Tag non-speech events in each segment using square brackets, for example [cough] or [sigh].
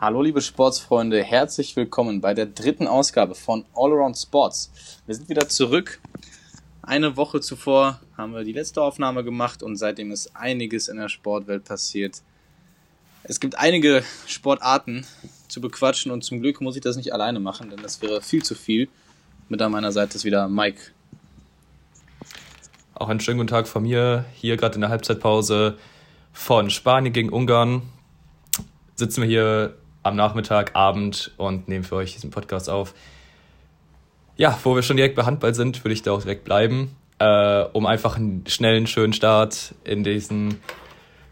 Hallo liebe Sportsfreunde, herzlich willkommen bei der dritten Ausgabe von All Around Sports. Wir sind wieder zurück. Eine Woche zuvor haben wir die letzte Aufnahme gemacht und seitdem ist einiges in der Sportwelt passiert. Es gibt einige Sportarten zu bequatschen und zum Glück muss ich das nicht alleine machen, denn das wäre viel zu viel. Mit an meiner Seite ist wieder Mike. Auch einen schönen guten Tag von mir, hier gerade in der Halbzeitpause von Spanien gegen Ungarn. Sitzen wir hier am Nachmittag, Abend und nehmen für euch diesen Podcast auf. Ja, wo wir schon direkt bei Handball sind, würde ich da auch direkt bleiben, äh, um einfach einen schnellen, schönen Start in diesen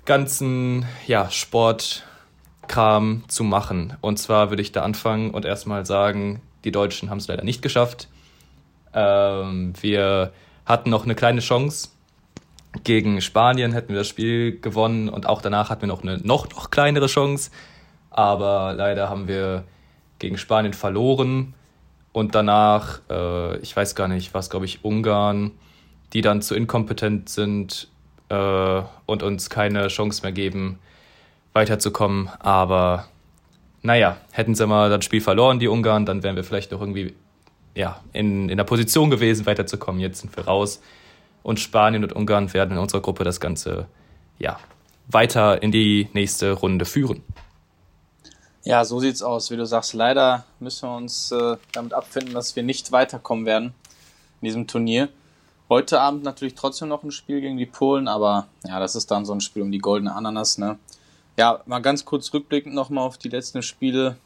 ganzen ja, Sportkram zu machen. Und zwar würde ich da anfangen und erstmal sagen, die Deutschen haben es leider nicht geschafft. Ähm, wir hatten noch eine kleine Chance. Gegen Spanien hätten wir das Spiel gewonnen und auch danach hatten wir noch eine noch, noch kleinere Chance aber leider haben wir gegen Spanien verloren und danach, äh, ich weiß gar nicht, was glaube ich, Ungarn, die dann zu inkompetent sind äh, und uns keine Chance mehr geben, weiterzukommen. Aber naja, hätten sie mal das Spiel verloren, die Ungarn, dann wären wir vielleicht noch irgendwie ja, in, in der Position gewesen, weiterzukommen. Jetzt sind wir raus. Und Spanien und Ungarn werden in unserer Gruppe das Ganze ja, weiter in die nächste Runde führen. Ja, so sieht's aus. Wie du sagst, leider müssen wir uns äh, damit abfinden, dass wir nicht weiterkommen werden in diesem Turnier. Heute Abend natürlich trotzdem noch ein Spiel gegen die Polen, aber ja, das ist dann so ein Spiel um die goldene Ananas, ne? Ja, mal ganz kurz rückblickend nochmal auf die letzten Spiele.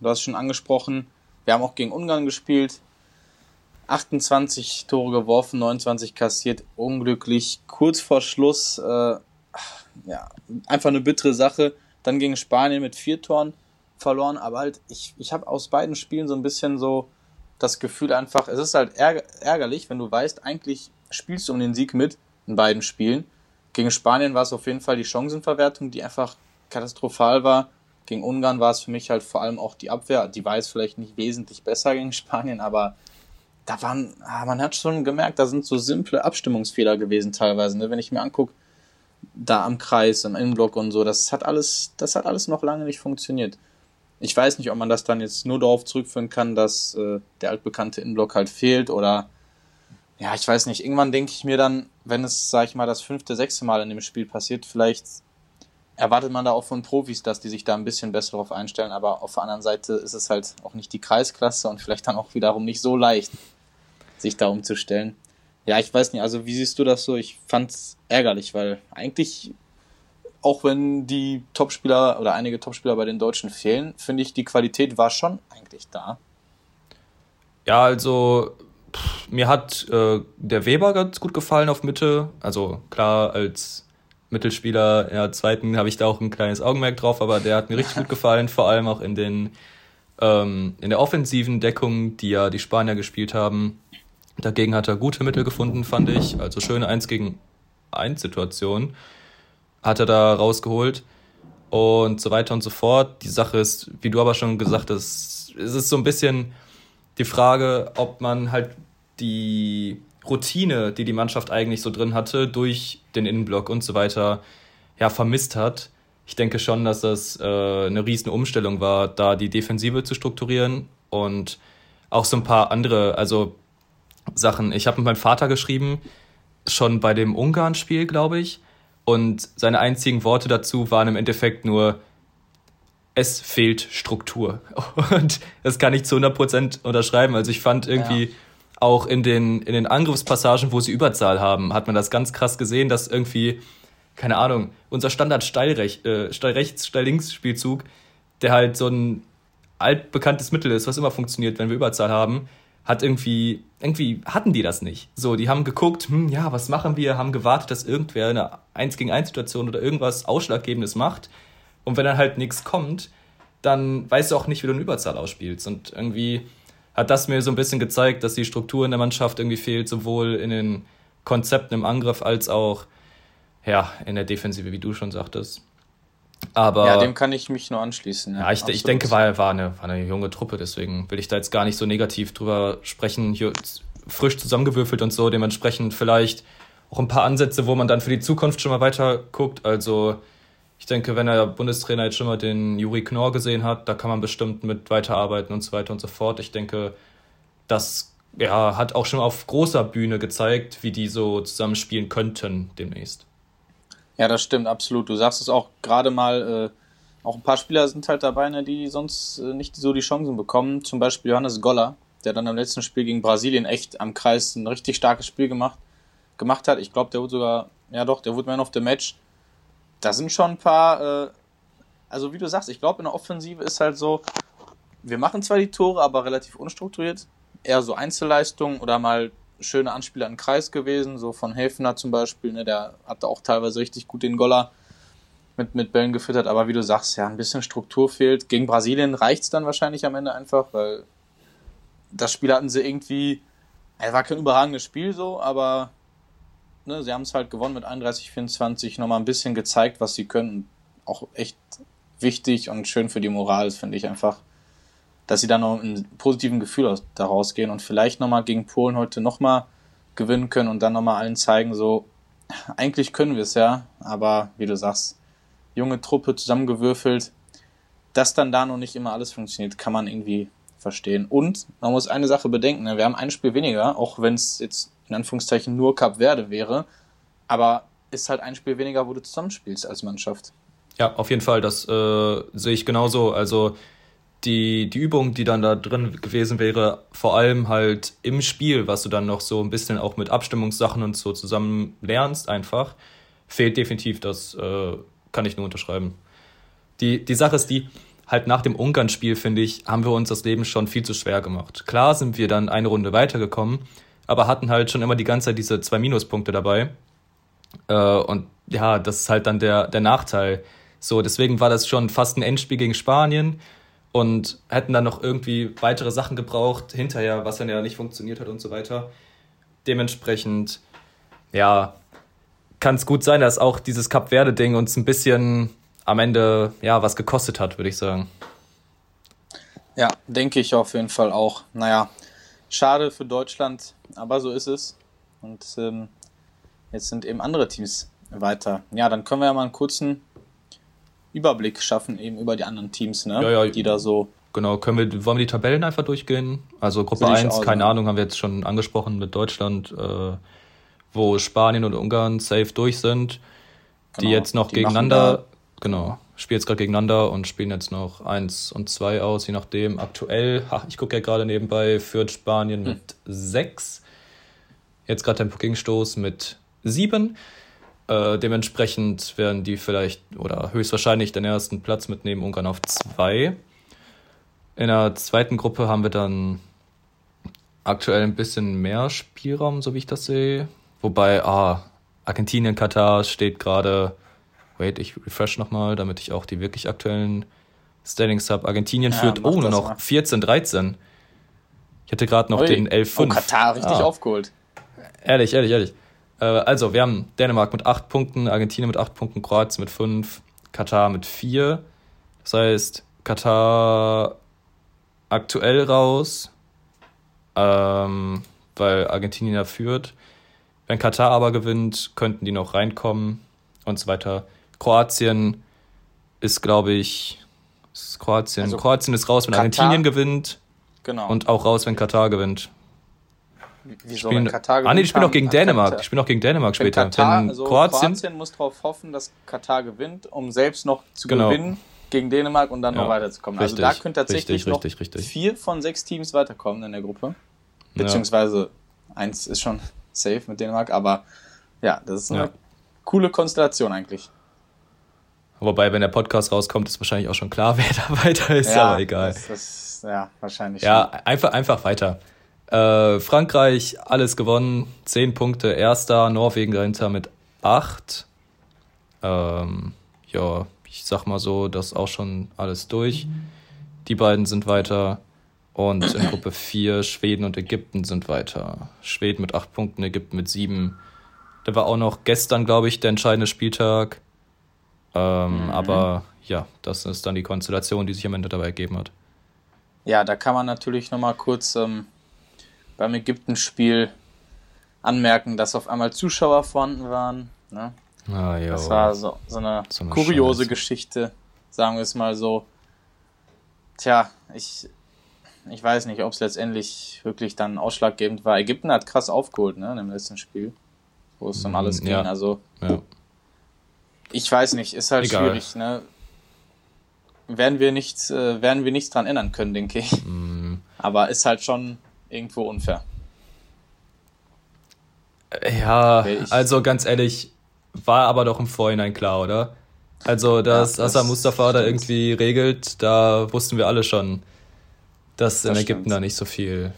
Du hast schon angesprochen, wir haben auch gegen Ungarn gespielt. 28 Tore geworfen, 29 kassiert, unglücklich. Kurz vor Schluss, äh, ja, einfach eine bittere Sache. Dann gegen Spanien mit vier Toren verloren, aber halt, ich, ich habe aus beiden Spielen so ein bisschen so das Gefühl einfach, es ist halt ärgerlich, wenn du weißt, eigentlich spielst du um den Sieg mit in beiden Spielen. Gegen Spanien war es auf jeden Fall die Chancenverwertung, die einfach katastrophal war. Gegen Ungarn war es für mich halt vor allem auch die Abwehr. Die war jetzt vielleicht nicht wesentlich besser gegen Spanien, aber da waren, ah, man hat schon gemerkt, da sind so simple Abstimmungsfehler gewesen teilweise. Ne? Wenn ich mir angucke, da am Kreis, im Innenblock und so, das hat alles, das hat alles noch lange nicht funktioniert. Ich weiß nicht, ob man das dann jetzt nur darauf zurückführen kann, dass äh, der altbekannte Innenblock halt fehlt oder ja, ich weiß nicht. Irgendwann denke ich mir dann, wenn es, sag ich mal, das fünfte, sechste Mal in dem Spiel passiert, vielleicht erwartet man da auch von Profis, dass die sich da ein bisschen besser darauf einstellen, aber auf der anderen Seite ist es halt auch nicht die Kreisklasse und vielleicht dann auch wiederum nicht so leicht, sich da umzustellen. Ja, ich weiß nicht, also wie siehst du das so? Ich fand's ärgerlich, weil eigentlich auch wenn die Topspieler oder einige Topspieler bei den Deutschen fehlen, finde ich, die Qualität war schon eigentlich da. Ja, also pff, mir hat äh, der Weber ganz gut gefallen auf Mitte. Also klar, als Mittelspieler in der zweiten habe ich da auch ein kleines Augenmerk drauf, aber der hat mir richtig gut [laughs] gefallen, vor allem auch in den ähm, in der offensiven Deckung, die ja die Spanier gespielt haben. Dagegen hat er gute Mittel gefunden, fand ich. Also schöne 1 gegen 1 Situationen hat er da rausgeholt und so weiter und so fort. Die Sache ist, wie du aber schon gesagt hast, es ist so ein bisschen die Frage, ob man halt die Routine, die die Mannschaft eigentlich so drin hatte, durch den Innenblock und so weiter, ja, vermisst hat. Ich denke schon, dass das äh, eine riesen Umstellung war, da die Defensive zu strukturieren und auch so ein paar andere, also Sachen. Ich habe mit meinem Vater geschrieben, schon bei dem Ungarn-Spiel, glaube ich, und seine einzigen Worte dazu waren im Endeffekt nur, es fehlt Struktur. [laughs] Und das kann ich zu 100% unterschreiben. Also ich fand irgendwie ja. auch in den, in den Angriffspassagen, wo sie Überzahl haben, hat man das ganz krass gesehen, dass irgendwie, keine Ahnung, unser Standard Steilrecht, äh, Steilrechts, Steillinks-Spielzug, der halt so ein altbekanntes Mittel ist, was immer funktioniert, wenn wir Überzahl haben, hat irgendwie, irgendwie hatten die das nicht. So, die haben geguckt, hm, ja, was machen wir, haben gewartet, dass irgendwer eine 1 gegen 1 Situation oder irgendwas Ausschlaggebendes macht. Und wenn dann halt nichts kommt, dann weißt du auch nicht, wie du eine Überzahl ausspielst. Und irgendwie hat das mir so ein bisschen gezeigt, dass die Struktur in der Mannschaft irgendwie fehlt, sowohl in den Konzepten im Angriff als auch ja, in der Defensive, wie du schon sagtest. Aber, ja, dem kann ich mich nur anschließen. Ja, ja ich, ich denke, war, war, eine, war eine junge Truppe, deswegen will ich da jetzt gar nicht so negativ drüber sprechen. Hier frisch zusammengewürfelt und so, dementsprechend vielleicht auch ein paar Ansätze, wo man dann für die Zukunft schon mal weiter guckt. Also Ich denke, wenn der Bundestrainer jetzt schon mal den Juri Knorr gesehen hat, da kann man bestimmt mit weiterarbeiten und so weiter und so fort. Ich denke, das ja, hat auch schon auf großer Bühne gezeigt, wie die so zusammenspielen könnten demnächst. Ja, das stimmt, absolut. Du sagst es auch gerade mal, äh, auch ein paar Spieler sind halt dabei, ne, die sonst äh, nicht so die Chancen bekommen. Zum Beispiel Johannes Goller, der dann am letzten Spiel gegen Brasilien echt am Kreis ein richtig starkes Spiel gemacht, gemacht hat. Ich glaube, der wurde sogar, ja doch, der wurde Man of the Match. Da sind schon ein paar, äh, also wie du sagst, ich glaube, in der Offensive ist halt so, wir machen zwar die Tore, aber relativ unstrukturiert. Eher so Einzelleistungen oder mal schöne Anspieler im Kreis gewesen, so von Häfner zum Beispiel, ne, der hat auch teilweise richtig gut den Goller mit, mit Bällen gefüttert, aber wie du sagst, ja, ein bisschen Struktur fehlt. Gegen Brasilien reicht es dann wahrscheinlich am Ende einfach, weil das Spiel hatten sie irgendwie, es war kein überragendes Spiel so, aber ne, sie haben es halt gewonnen mit 31, 24, nochmal ein bisschen gezeigt, was sie können. Auch echt wichtig und schön für die Moral, finde ich einfach, dass sie da noch einen positiven Gefühl daraus gehen und vielleicht nochmal gegen Polen heute nochmal gewinnen können und dann nochmal allen zeigen, so, eigentlich können wir es ja, aber wie du sagst, junge Truppe zusammengewürfelt, dass dann da noch nicht immer alles funktioniert, kann man irgendwie verstehen. Und man muss eine Sache bedenken, ne? wir haben ein Spiel weniger, auch wenn es jetzt in Anführungszeichen nur Cup Verde wäre, aber ist halt ein Spiel weniger, wo du zusammenspielst als Mannschaft. Ja, auf jeden Fall, das äh, sehe ich genauso. Also die, die Übung, die dann da drin gewesen wäre, vor allem halt im Spiel, was du dann noch so ein bisschen auch mit Abstimmungssachen und so zusammen lernst, einfach, fehlt definitiv. Das äh, kann ich nur unterschreiben. Die, die Sache ist die, halt nach dem Ungarn-Spiel, finde ich, haben wir uns das Leben schon viel zu schwer gemacht. Klar sind wir dann eine Runde weitergekommen, aber hatten halt schon immer die ganze Zeit diese zwei Minuspunkte dabei. Äh, und ja, das ist halt dann der, der Nachteil. So, deswegen war das schon fast ein Endspiel gegen Spanien und hätten dann noch irgendwie weitere Sachen gebraucht hinterher, was dann ja nicht funktioniert hat und so weiter. Dementsprechend, ja, kann es gut sein, dass auch dieses Cap Verde-Ding uns ein bisschen am Ende ja was gekostet hat, würde ich sagen. Ja, denke ich auf jeden Fall auch. Naja, schade für Deutschland, aber so ist es. Und ähm, jetzt sind eben andere Teams weiter. Ja, dann können wir ja mal einen kurzen Überblick schaffen, eben über die anderen Teams, ne? Ja, ja. Die da so. Genau, können wir, wollen wir die Tabellen einfach durchgehen? Also Gruppe 1, keine Ahnung, haben wir jetzt schon angesprochen mit Deutschland, äh, wo Spanien und Ungarn safe durch sind, genau, die jetzt noch die gegeneinander Genau. Spielen jetzt gerade gegeneinander und spielen jetzt noch eins und zwei aus, je nachdem. Aktuell, ha, ich gucke ja gerade nebenbei, führt Spanien hm. mit sechs. Jetzt gerade Tempo Gegenstoß mit sieben. Äh, dementsprechend werden die vielleicht oder höchstwahrscheinlich den ersten Platz mitnehmen, Ungarn auf zwei. In der zweiten Gruppe haben wir dann aktuell ein bisschen mehr Spielraum, so wie ich das sehe. Wobei, ah, Argentinien, Katar steht gerade Wait, ich refresh nochmal, damit ich auch die wirklich aktuellen Standings habe. Argentinien ja, führt, oh, nur noch 14, 13. Ich hatte gerade noch Ui. den 11-5. Oh, Katar richtig ah. aufgeholt. Ehrlich, ehrlich, ehrlich. Äh, also, wir haben Dänemark mit 8 Punkten, Argentinien mit 8 Punkten, Kroatien mit 5, Katar mit 4. Das heißt, Katar aktuell raus, ähm, weil Argentinien ja führt. Wenn Katar aber gewinnt, könnten die noch reinkommen und so weiter. Kroatien ist, glaube ich, ist Kroatien. Also Kroatien ist raus, wenn Katar, Argentinien gewinnt. Genau. Und auch raus, wenn Katar gewinnt. Wieso, spielen, wenn Katar? Ah, nee, die spielen auch gegen Dänemark. Die spielen auch gegen Dänemark später. Katar, wenn also Kroatien, Kroatien muss darauf hoffen, dass Katar gewinnt, um selbst noch zu genau. gewinnen gegen Dänemark und dann ja, noch weiterzukommen. Richtig, also da können tatsächlich richtig, noch richtig, vier von sechs Teams weiterkommen in der Gruppe. Beziehungsweise ja. eins ist schon safe mit Dänemark, aber ja, das ist eine ja. coole Konstellation eigentlich. Wobei, wenn der Podcast rauskommt, ist wahrscheinlich auch schon klar, [laughs] wer da weiter ist, ja, aber egal. Das, das, ja, wahrscheinlich. Ja, schon. einfach, einfach weiter. Äh, Frankreich, alles gewonnen, zehn Punkte, erster, Norwegen dahinter mit acht. Ähm, ja, ich sag mal so, das ist auch schon alles durch. Die beiden sind weiter. Und in Gruppe 4 Schweden und Ägypten sind weiter. Schweden mit acht Punkten, Ägypten mit sieben. Da war auch noch gestern, glaube ich, der entscheidende Spieltag. Ähm, mhm. Aber ja, das ist dann die Konstellation, die sich am Ende dabei ergeben hat. Ja, da kann man natürlich nochmal kurz ähm, beim Ägypten-Spiel anmerken, dass auf einmal Zuschauer vorhanden waren. Ne? Ah. Das war so, so eine, So eine kuriose Scheiße. Geschichte, sagen wir es mal so. Tja, ich, ich weiß nicht, ob es letztendlich wirklich dann ausschlaggebend war. Ägypten hat krass aufgeholt, ne, im letzten Spiel, wo es um Mm, alles ging. ja. Also, Ja. ich weiß nicht, ist halt Egal. schwierig, ne. Werden wir nichts, äh, werden wir nichts dran ändern können, denke ich. Mm, Aber ist halt schon irgendwo unfair. Ja, also ganz ehrlich, war aber doch im Vorhinein klar, oder? Also, dass Ja, das Hassan Mustafa da stimmt. irgendwie regelt, da wussten wir alle schon, dass in Das Ägypten stimmt. da nicht so viel.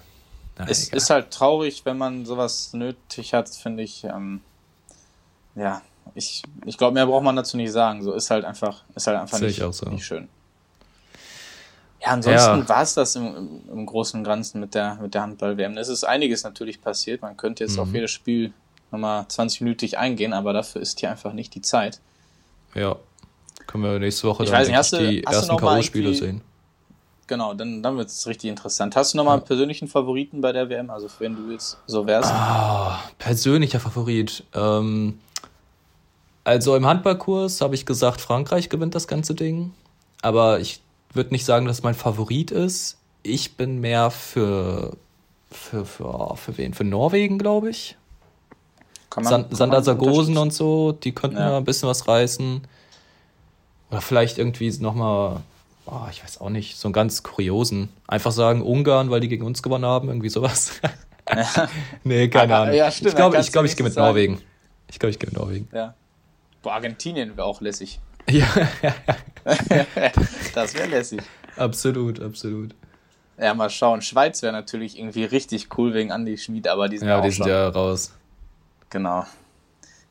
Na, Es egal. ist halt traurig, wenn man sowas nötig hat, finde ich. Ähm, ja, ich, ich glaube, mehr braucht man dazu nicht sagen. So ist halt einfach, ist halt einfach nicht, so. nicht schön. Ja, ansonsten Ja. war es das im, im, Großen und Ganzen mit der, mit der Handball-WM. Es ist einiges natürlich passiert. Man könnte jetzt auf Mhm. jedes Spiel nochmal 20-minütig eingehen, aber dafür ist hier einfach nicht die Zeit. Ja. Können wir nächste Woche Ich dann weiß nicht, hast du- die hast ersten K.O.-Spiele sehen. Genau, dann, dann wird es richtig interessant. Hast du nochmal einen persönlichen Favoriten bei der WM? Also, wenn du jetzt so wärst? Ah, persönlicher Favorit. Ähm, also im Handballkurs habe ich gesagt, Frankreich gewinnt das ganze Ding. Aber ich würde nicht sagen, dass es mein Favorit ist. Ich bin mehr für für für, für wen? Für Norwegen, glaube ich. Kann San kann Sander Sargosen und so, die könnten Ja. ja. ein bisschen was reißen. Oder vielleicht irgendwie nochmal, oh, ich weiß auch nicht, so einen ganz kuriosen. Einfach sagen Ungarn, weil die gegen uns gewonnen haben, irgendwie sowas. [laughs] nee, keine Aber- Ahnung. ja, stimmt, ich glaube, ich, glaub, ich gehe mit sagen. Norwegen. Ich glaube, ich gehe mit Norwegen. Ja. Boah, Argentinien wäre auch lässig. Ja, [laughs] [laughs] Das wäre lässig. absolut, absolut. Ja, mal schauen. Schweiz wäre natürlich irgendwie richtig cool wegen Andi Schmid, aber die sind Ja, ja, die sind schon. ja raus. Genau.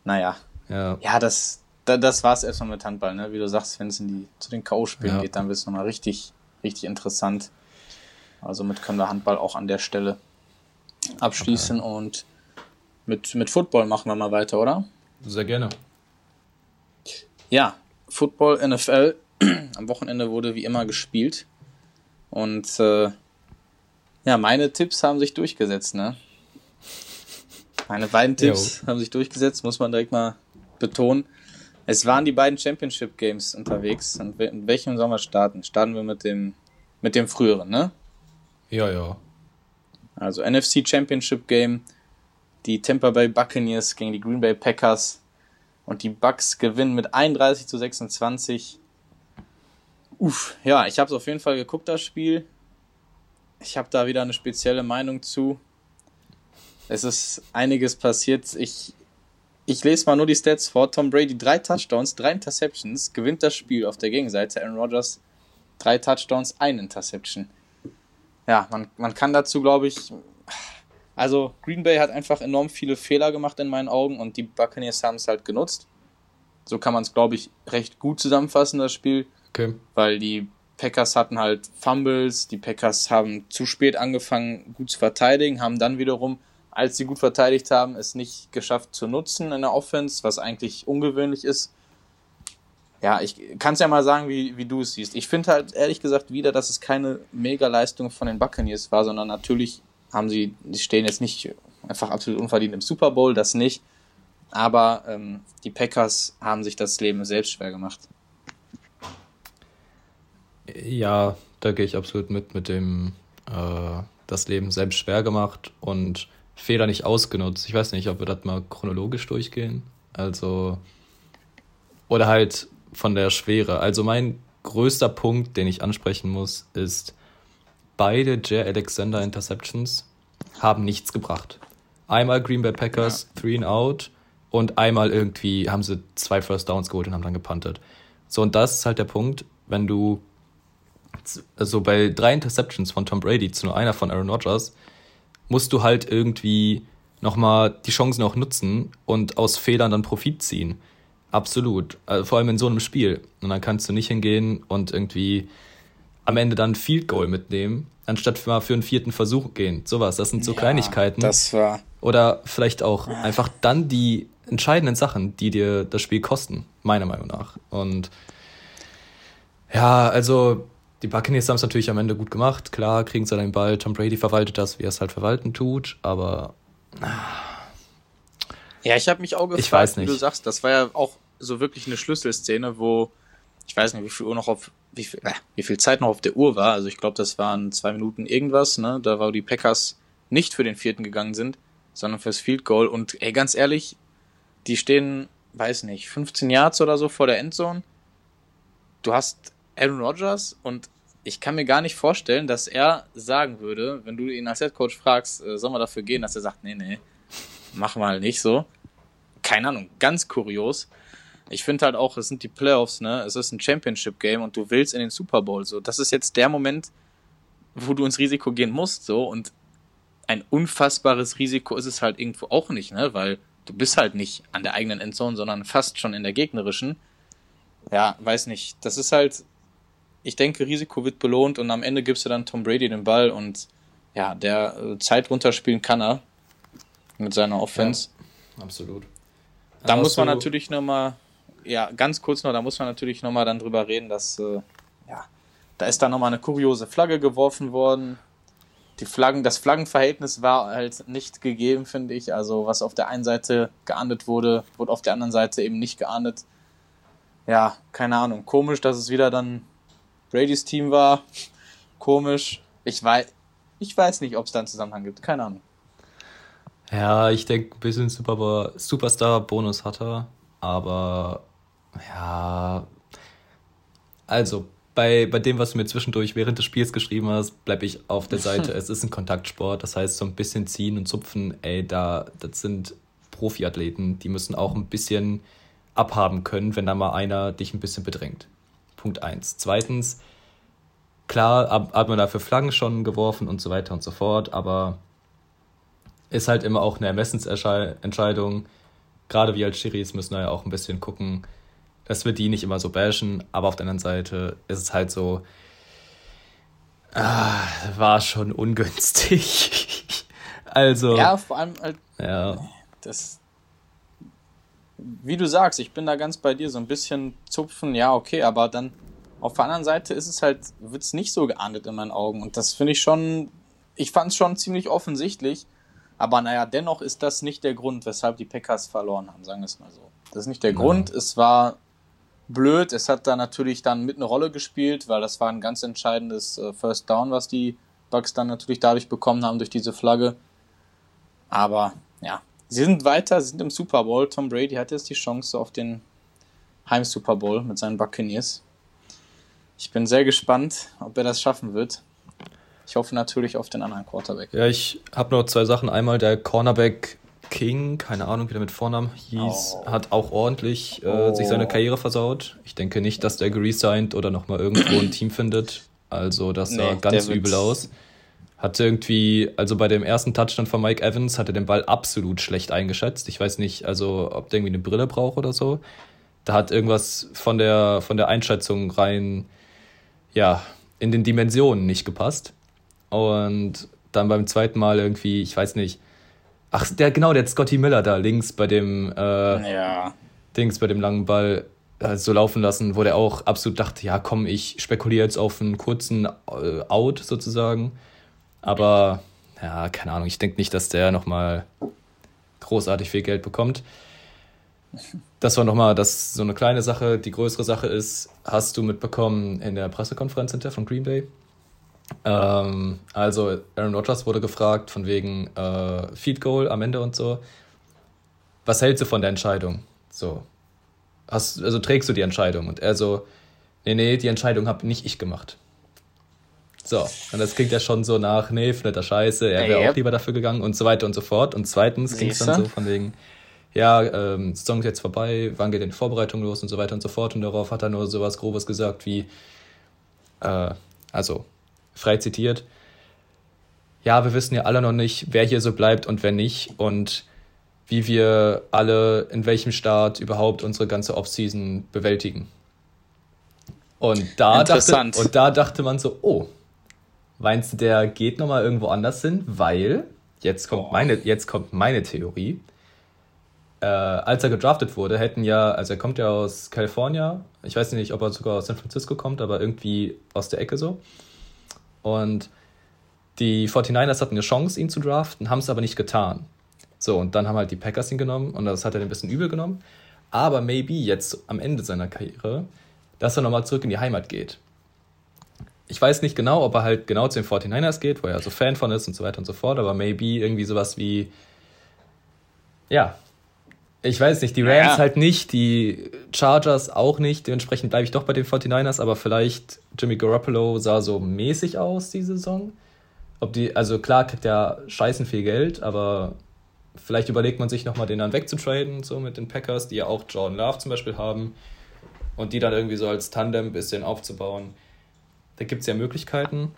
Naja. Ja, Ja, das, da, das war's erstmal mit Handball, ne? Wie du sagst, wenn es in die, zu den K.O.-Spielen Ja. geht, dann wird es nochmal richtig, richtig interessant. Also mit können wir Handball auch an der Stelle abschließen und mit, mit Football machen wir mal weiter, oder? sehr gerne. Ja, Football, NFL. [clears throat] Am Wochenende wurde wie immer gespielt. Und äh, ja, meine Tipps haben sich durchgesetzt, ne? Meine beiden Jo. Tipps haben sich durchgesetzt, muss man direkt mal betonen. Es waren die beiden Championship Games unterwegs. Und in welchem sollen wir starten? Starten wir mit dem, mit dem früheren, ne? Ja, ja. Also NFC Championship Game, die Tampa Bay Buccaneers gegen die Green Bay Packers und die Bucks gewinnen mit 31 zu 26. Uff, ja, ich habe es auf jeden Fall geguckt, das Spiel. Ich habe da wieder eine spezielle Meinung zu. Es ist einiges passiert. Ich, ich lese mal nur die Stats vor. Tom Brady drei Touchdowns, drei Interceptions, gewinnt das Spiel auf der Gegenseite. Aaron Rodgers drei Touchdowns, ein Interception ja, man, man kann dazu, glaube ich, also Green Bay hat einfach enorm viele Fehler gemacht in meinen Augen und die Buccaneers haben es halt genutzt. So kann man es, glaube ich, recht gut zusammenfassen, das Spiel, Okay. weil die Packers hatten halt Fumbles, die Packers haben zu spät angefangen, gut zu verteidigen, haben dann wiederum, als sie gut verteidigt haben, es nicht geschafft zu nutzen in der Offense, was eigentlich ungewöhnlich ist. Ja, ich kann es ja mal sagen, wie, wie du es siehst. Ich finde halt ehrlich gesagt wieder, dass es keine Mega-Leistung von den Buccaneers war, sondern natürlich haben sie, die stehen jetzt nicht einfach absolut unverdient im Super Bowl, das nicht. Aber ähm, die Packers haben sich das Leben selbst schwer gemacht. Ja, da gehe ich absolut mit, mit dem äh, das Leben selbst schwer gemacht und Fehler nicht ausgenutzt. Ich weiß nicht, ob wir das mal chronologisch durchgehen. Also, oder halt von der Schwere. Also mein größter Punkt, den ich ansprechen muss, ist, beide Jay Alexander Interceptions haben nichts gebracht. Einmal Green Bay Packers, three and out und einmal irgendwie haben sie zwei First Downs geholt und haben dann gepuntet. So, und das ist halt der Punkt, wenn du also bei drei Interceptions von Tom Brady zu nur einer von Aaron Rodgers, musst du halt irgendwie nochmal die Chancen auch nutzen und aus Fehlern dann Profit ziehen. Absolut. Also vor allem in so einem Spiel. Und dann kannst du nicht hingehen und irgendwie am Ende dann ein Field Goal mitnehmen, anstatt mal für einen vierten Versuch gehen. Sowas, das sind so Kleinigkeiten. Das war. Oder vielleicht auch einfach dann die entscheidenden Sachen, die dir das Spiel kosten, meiner Meinung nach. Und ja, also die Buccaneers haben es natürlich am Ende gut gemacht. Klar, kriegen sie den Ball. Tom Brady verwaltet das, wie er es halt verwalten tut. Aber Ja, ich habe mich auch gefragt, ich weiß nicht. wie du sagst, das war ja auch so wirklich eine Schlüsselszene, wo ich weiß nicht, wie viel Uhr noch auf wie viel, äh, wie viel Zeit noch auf der Uhr war. Also ich glaube, das waren zwei Minuten irgendwas, ne? Da war die Packers nicht für den vierten gegangen sind, sondern fürs Field Goal. Und ey, ganz ehrlich, die stehen, weiß nicht, 15 Yards oder so vor der Endzone. Du hast Aaron Rodgers und ich kann mir gar nicht vorstellen, dass er sagen würde, wenn du ihn als Head Coach fragst, äh, soll man dafür gehen, dass er sagt, nee, nee, mach mal nicht so. Keine Ahnung, ganz kurios. Ich finde halt auch, es sind die Playoffs, ne? Es ist ein Championship-Game und du willst in den Super Bowl. So, das ist jetzt der Moment, wo du ins Risiko gehen musst, so und ein unfassbares Risiko ist es halt irgendwo auch nicht, ne? Weil du bist halt nicht an der eigenen Endzone, sondern fast schon in der gegnerischen. Ja, weiß nicht. Das ist halt, ich denke, Risiko wird belohnt und am Ende gibst du dann Tom Brady den Ball und ja, der äh, Zeit runterspielen kann er mit seiner Offense. Ja, absolut. Da muss man natürlich nochmal, ja, ganz kurz noch, da muss man natürlich nochmal dann drüber reden, dass, äh, ja, da ist dann nochmal eine kuriose Flagge geworfen worden. Die Flaggen, das Flaggenverhältnis war halt nicht gegeben, finde ich. Also, was auf der einen Seite geahndet wurde, wurde auf der anderen Seite eben nicht geahndet. Ja, keine Ahnung. Komisch, dass es wieder dann Bradys Team war. Komisch. Ich weiß, ich weiß nicht, ob es da einen Zusammenhang gibt. Keine Ahnung. Ja, ich denke, ein bisschen Superstar-Bonus hat er, aber ja. Also, bei, bei dem, was du mir zwischendurch während des Spiels geschrieben hast, bleibe ich auf der Seite. [laughs] es ist ein Kontaktsport, das heißt, so ein bisschen ziehen und zupfen, ey, da, das sind Profiathleten, die müssen auch ein bisschen abhaben können, wenn da mal einer dich ein bisschen bedrängt. Punkt eins. Zweitens, klar, hat man dafür Flaggen schon geworfen und so weiter und so fort, aber ist halt immer auch eine Ermessensentscheidung. Gerade wir als Schiris müssen ja auch ein bisschen gucken, dass wir die nicht immer so bashen, aber auf der anderen Seite ist es halt so, ah, war schon ungünstig. [laughs] also. Ja, vor allem halt. Ja. Das. Wie du sagst, ich bin da ganz bei dir, so ein bisschen zupfen, ja, okay, aber dann auf der anderen Seite ist es halt, wird es nicht so geahndet in meinen Augen. Und das finde ich schon, ich fand es schon ziemlich offensichtlich. Aber naja, dennoch ist das nicht der Grund, weshalb die Packers verloren haben, sagen wir es mal so. Das ist nicht der ja. Grund. Es war blöd. Es hat da natürlich dann mit eine Rolle gespielt, weil das war ein ganz entscheidendes äh, First Down, was die Bucks dann natürlich dadurch bekommen haben, durch diese Flagge. Aber ja, sie sind weiter, sie sind im Super Bowl. Tom Brady hat jetzt die Chance auf den Heim-Super Bowl mit seinen Buccaneers. Ich bin sehr gespannt, ob er das schaffen wird. Ich hoffe natürlich auf den anderen Quarterback. Ja, ich habe noch zwei Sachen. Einmal der Cornerback King, keine Ahnung, wie der mit Vornamen hieß, oh. hat auch ordentlich äh, oh. sich seine Karriere versaut. Ich denke nicht, dass der geresigned oder nochmal irgendwo ein Team findet. Also das sah nee, ganz übel aus. Hatte irgendwie, also bei dem ersten Touchdown von Mike Evans hat er den Ball absolut schlecht eingeschätzt. Ich weiß nicht, also ob der irgendwie eine Brille braucht oder so. Da hat irgendwas von der, von der Einschätzung rein, ja, in den Dimensionen nicht gepasst. Und dann beim zweiten Mal irgendwie, ich weiß nicht, ach, der, genau, der Scotty Miller da links bei dem, äh, ja. Dings, bei dem langen Ball äh, so laufen lassen, wo der auch absolut dachte, ja komm, ich spekuliere jetzt auf einen kurzen äh, Out sozusagen. Aber, ja, keine Ahnung, ich denke nicht, dass der nochmal großartig viel Geld bekommt. Das war nochmal das, so eine kleine Sache. Die größere Sache ist, hast du mitbekommen in der Pressekonferenz hinter von Green Bay? Ähm, also Aaron Rodgers wurde gefragt von wegen äh, Feed Goal am Ende und so. Was hältst du von der Entscheidung? So. Hast, also trägst du die Entscheidung? Und er so, nee, nee, die Entscheidung habe nicht ich gemacht. So, und das klingt ja schon so nach, nee, findet er scheiße, er wäre yep. auch lieber dafür gegangen und so weiter und so fort. Und zweitens ging es dann so von wegen, ja, ähm, Saison ist jetzt vorbei, wann geht denn die Vorbereitung los und so weiter und so fort. Und darauf hat er nur sowas Grobes gesagt wie, äh, also frei zitiert, ja, wir wissen ja alle noch nicht, wer hier so bleibt und wer nicht und wie wir alle in welchem Staat überhaupt unsere ganze Offseason bewältigen. Und da, dachte, und da dachte man so, oh, meinst du, der geht nochmal irgendwo anders hin? Weil, jetzt kommt, meine, jetzt kommt meine Theorie, äh, als er gedraftet wurde, hätten ja, also er kommt ja aus Kalifornien, ich weiß nicht, ob er sogar aus San Francisco kommt, aber irgendwie aus der Ecke so. Und die 49ers hatten eine Chance, ihn zu draften, haben es aber nicht getan. So, und dann haben halt die Packers ihn genommen und das hat er ein bisschen übel genommen. Aber maybe jetzt am Ende seiner Karriere, dass er nochmal zurück in die Heimat geht. Ich weiß nicht genau, ob er halt genau zu den 49ers geht, wo er so Fan von ist und so weiter und so fort, aber maybe irgendwie sowas wie, ja, ich weiß nicht, die Rams ja. halt nicht, die Chargers auch nicht, dementsprechend bleibe ich doch bei den 49ers, aber vielleicht Jimmy Garoppolo sah so mäßig aus die Saison. Ob die, also klar kriegt er scheißen viel Geld, aber vielleicht überlegt man sich nochmal, den dann wegzutraden, so mit den Packers, die ja auch Jordan Love zum Beispiel haben. Und die dann irgendwie so als Tandem ein bisschen aufzubauen. Da gibt es ja Möglichkeiten.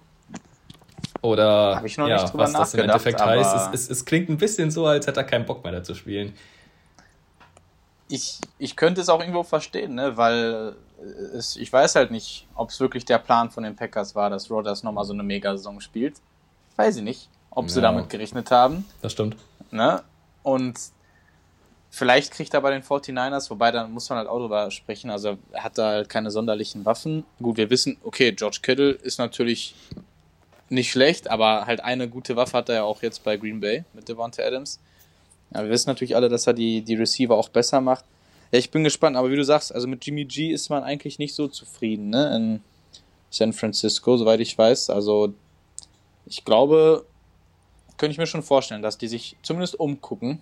Oder ich noch ja, nicht was das im Endeffekt heißt. Es, es, es klingt ein bisschen so, als hätte er keinen Bock mehr da zu spielen. Ich, ich könnte es auch irgendwo verstehen, ne? weil es, ich weiß halt nicht, ob es wirklich der Plan von den Packers war, dass Rodgers nochmal so eine Mega-Saison spielt. Weiß ich nicht, ob sie ja, damit gerechnet haben. Das stimmt. Ne? Und vielleicht kriegt er bei den 49ers, wobei dann muss man halt auch drüber sprechen, also er hat da halt keine sonderlichen Waffen. Gut, wir wissen, okay, George Kittle ist natürlich nicht schlecht, aber halt eine gute Waffe hat er ja auch jetzt bei Green Bay mit Devonta Adams. Ja, wir wissen natürlich alle, dass er die, die Receiver auch besser macht. Ja, ich bin gespannt, aber wie du sagst, also mit Jimmy G ist man eigentlich nicht so zufrieden, ne? In San Francisco, soweit ich weiß. Also ich glaube, könnte ich mir schon vorstellen, dass die sich zumindest umgucken.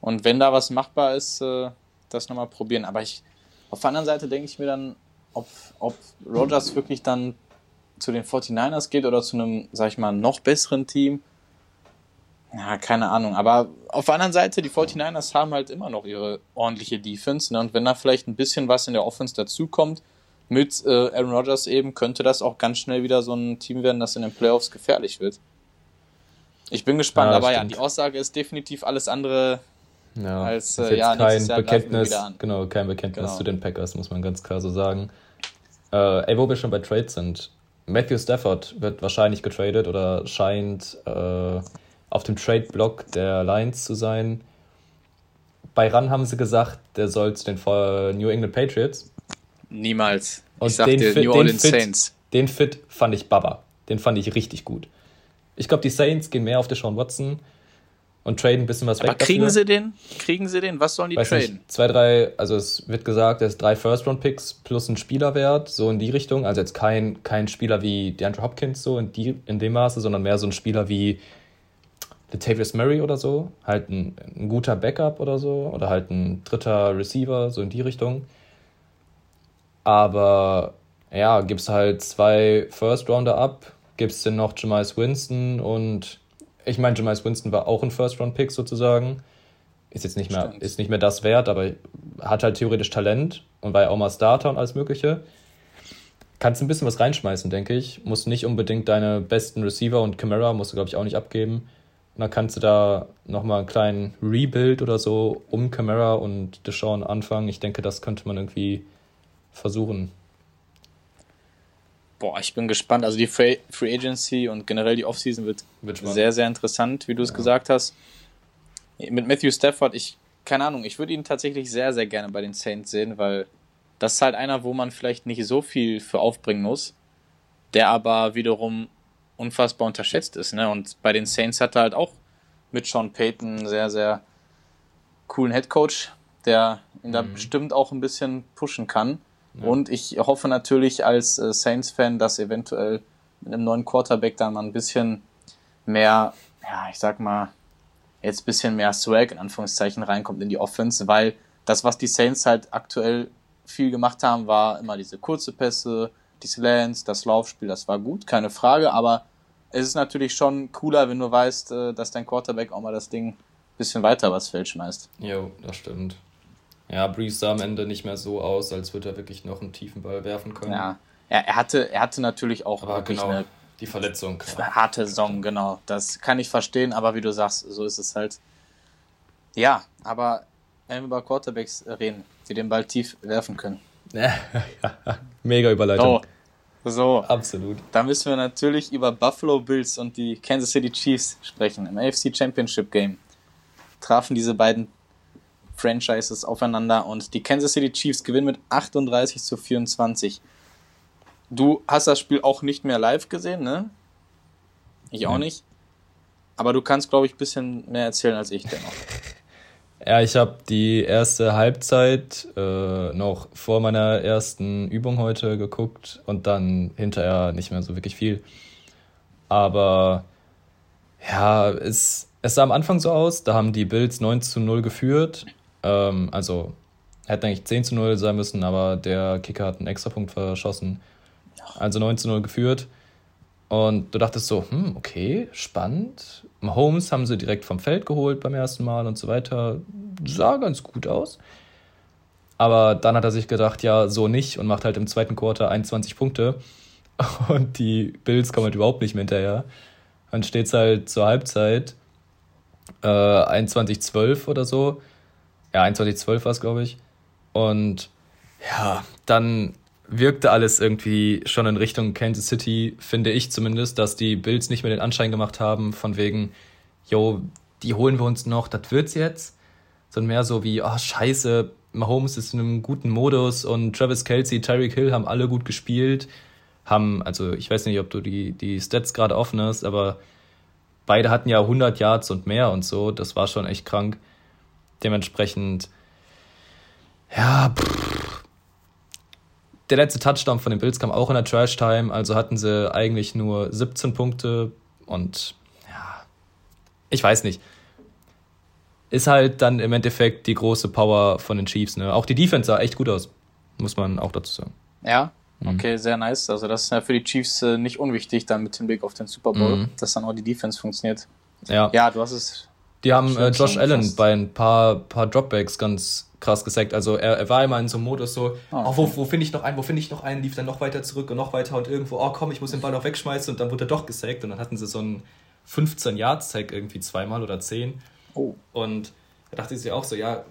Und wenn da was machbar ist, äh, das nochmal probieren. Aber ich, auf der anderen Seite denke ich mir dann, ob, ob Rogers wirklich dann zu den 49ers geht oder zu einem, sag ich mal, noch besseren Team. Ja, keine Ahnung. Aber auf der anderen Seite, die 49ers haben halt immer noch ihre ordentliche Defense. Ne? Und wenn da vielleicht ein bisschen was in der Offense dazukommt, mit äh, Aaron Rodgers eben, könnte das auch ganz schnell wieder so ein Team werden, das in den Playoffs gefährlich wird. Ich bin gespannt, ja, aber stimmt. ja, die Aussage ist definitiv alles andere ja, als äh, ja, kein Bekenntnis, genau, kein Bekenntnis genau. zu den Packers, muss man ganz klar so sagen. Äh, ey, wo wir schon bei Trades sind. Matthew Stafford wird wahrscheinlich getradet oder scheint äh, auf dem Trade-Block der Lions zu sein. Bei Run haben sie gesagt, der soll zu den New England Patriots. Niemals. Und ich sag den dir, Fit, New Orleans Fit, Saints. Den Fit fand ich Baba. Den fand ich richtig gut. Ich glaube, die Saints gehen mehr auf Deshaun Watson und traden ein bisschen was Aber weg. Kriegen dafür. sie den? Kriegen sie den? Was sollen die Weiß traden? Nicht, zwei, drei, also es wird gesagt, es ist drei First-Round-Picks plus ein Spielerwert, so in die Richtung. Also jetzt kein, kein Spieler wie DeAndre Hopkins so in, die, in dem Maße, sondern mehr so ein Spieler wie Latavius Murray oder so. Halt ein, ein guter Backup oder so. Oder halt ein dritter Receiver, so in die Richtung. Aber ja, gibst halt zwei First-Rounder ab, gibst dann noch Jamais Winston und ich meine, Jamais Winston war auch ein First-Round-Pick sozusagen. Ist jetzt nicht mehr, ist nicht mehr das wert, aber hat halt theoretisch Talent und war ja auch mal Starter und alles Mögliche. Kannst ein bisschen was reinschmeißen, denke ich. Musst nicht unbedingt deine besten Receiver und Camera, musst du, glaube ich, auch nicht abgeben. Und dann kannst du da nochmal einen kleinen Rebuild oder so um Camera und Deshaun anfangen. Ich denke, das könnte man irgendwie versuchen. Boah, ich bin gespannt. Also die Free, Free Agency und generell die Offseason wird, wird sehr, sehr interessant, wie du es ja. gesagt hast. Mit Matthew Stafford, ich, keine Ahnung, ich würde ihn tatsächlich sehr, sehr gerne bei den Saints sehen, weil das ist halt einer, wo man vielleicht nicht so viel für aufbringen muss, der aber wiederum unfassbar unterschätzt ist. Ne? Und bei den Saints hat er halt auch mit Sean Payton einen sehr, sehr coolen Headcoach, der ihn mhm. da bestimmt auch ein bisschen pushen kann. Ja. Und ich hoffe natürlich als äh, Saints-Fan, dass eventuell mit einem neuen Quarterback dann mal ein bisschen mehr, ja, ich sag mal, jetzt ein bisschen mehr Swag in Anführungszeichen reinkommt in die Offense, weil das, was die Saints halt aktuell viel gemacht haben, war immer diese kurze Pässe, die Slants, das Laufspiel, das war gut, keine Frage, aber es ist natürlich schon cooler, wenn du weißt, äh, dass dein Quarterback auch mal das Ding ein bisschen weiter übers Feld schmeißt. Jo, das stimmt. Ja, Breeze sah am Ende nicht mehr so aus, als würde er wirklich noch einen tiefen Ball werfen können. Ja, er, er hatte, er hatte natürlich auch aber wirklich genau, eine die Verletzung. Harte Saison, genau. Das kann ich verstehen, aber wie du sagst, so ist es halt. Ja, aber wenn wir über Quarterbacks reden, die den Ball tief werfen können. [laughs] Mega Überleitung. So, so. Absolut. Da müssen wir natürlich über Buffalo Bills und die Kansas City Chiefs sprechen. Im AFC Championship Game trafen diese beiden Franchises aufeinander und die Kansas City Chiefs gewinnen mit 38 zu 24. Du hast das Spiel auch nicht mehr live gesehen, ne? Ich auch nicht. Aber du kannst, glaube ich, ein bisschen mehr erzählen als ich dennoch. [laughs] Ja, ich habe die erste Halbzeit äh, noch vor meiner ersten Übung heute geguckt und dann hinterher nicht mehr so wirklich viel. Aber ja, es, es sah am Anfang so aus, da haben die Bills 9 zu 0 geführt. Ähm, also hätte eigentlich 10 zu 0 sein müssen, aber der Kicker hat einen Extrapunkt verschossen. Also 9 zu 0 geführt. Und du dachtest so, hm, okay, spannend. Mahomes haben sie direkt vom Feld geholt beim ersten Mal und so weiter. Sah ganz gut aus. Aber dann hat er sich gedacht, ja, so nicht und macht halt im zweiten Quarter 21 Punkte. [laughs] Und die Bills kommen halt überhaupt nicht mehr hinterher. Dann steht es halt zur Halbzeit äh, 21-12 oder so. Ja, 21-12 war es, glaube ich. Und ja, dann wirkte alles irgendwie schon in Richtung Kansas City, finde ich zumindest, dass die Bills nicht mehr den Anschein gemacht haben, von wegen, yo, die holen wir uns noch, das wird's jetzt. Sondern mehr so wie, oh, scheiße, Mahomes ist in einem guten Modus und Travis Kelsey, Tyreek Hill haben alle gut gespielt. Haben, also ich weiß nicht, ob du die, die Stats gerade offen hast, aber beide hatten ja 100 Yards und mehr und so. Das war schon echt krank. Dementsprechend, ja, pff, der letzte Touchdown von den Bills kam auch in der Trash Time, also hatten sie eigentlich nur 17 Punkte und ja, ich weiß nicht. Ist halt dann im Endeffekt die große Power von den Chiefs. Ne? Auch die Defense sah echt gut aus, muss man auch dazu sagen. Ja, mhm. okay, sehr nice. Also das ist ja für die Chiefs äh, nicht unwichtig, dann mit dem Blick auf den Super Bowl, mhm. dass dann auch die Defense funktioniert. Ja, ja du hast es. Die haben äh, Josh Allen fast. bei ein paar, paar Dropbacks ganz krass gesackt. Also er, er war immer in so einem Modus so, oh, okay. oh, wo, wo finde ich noch einen, wo finde ich noch einen, lief dann noch weiter zurück und noch weiter und irgendwo, oh komm, ich muss den Ball noch wegschmeißen und dann wurde er doch gesackt und dann hatten sie so einen 15 Yards Tag irgendwie zweimal oder 10. Oh. Und da dachte ich sich auch so, ja,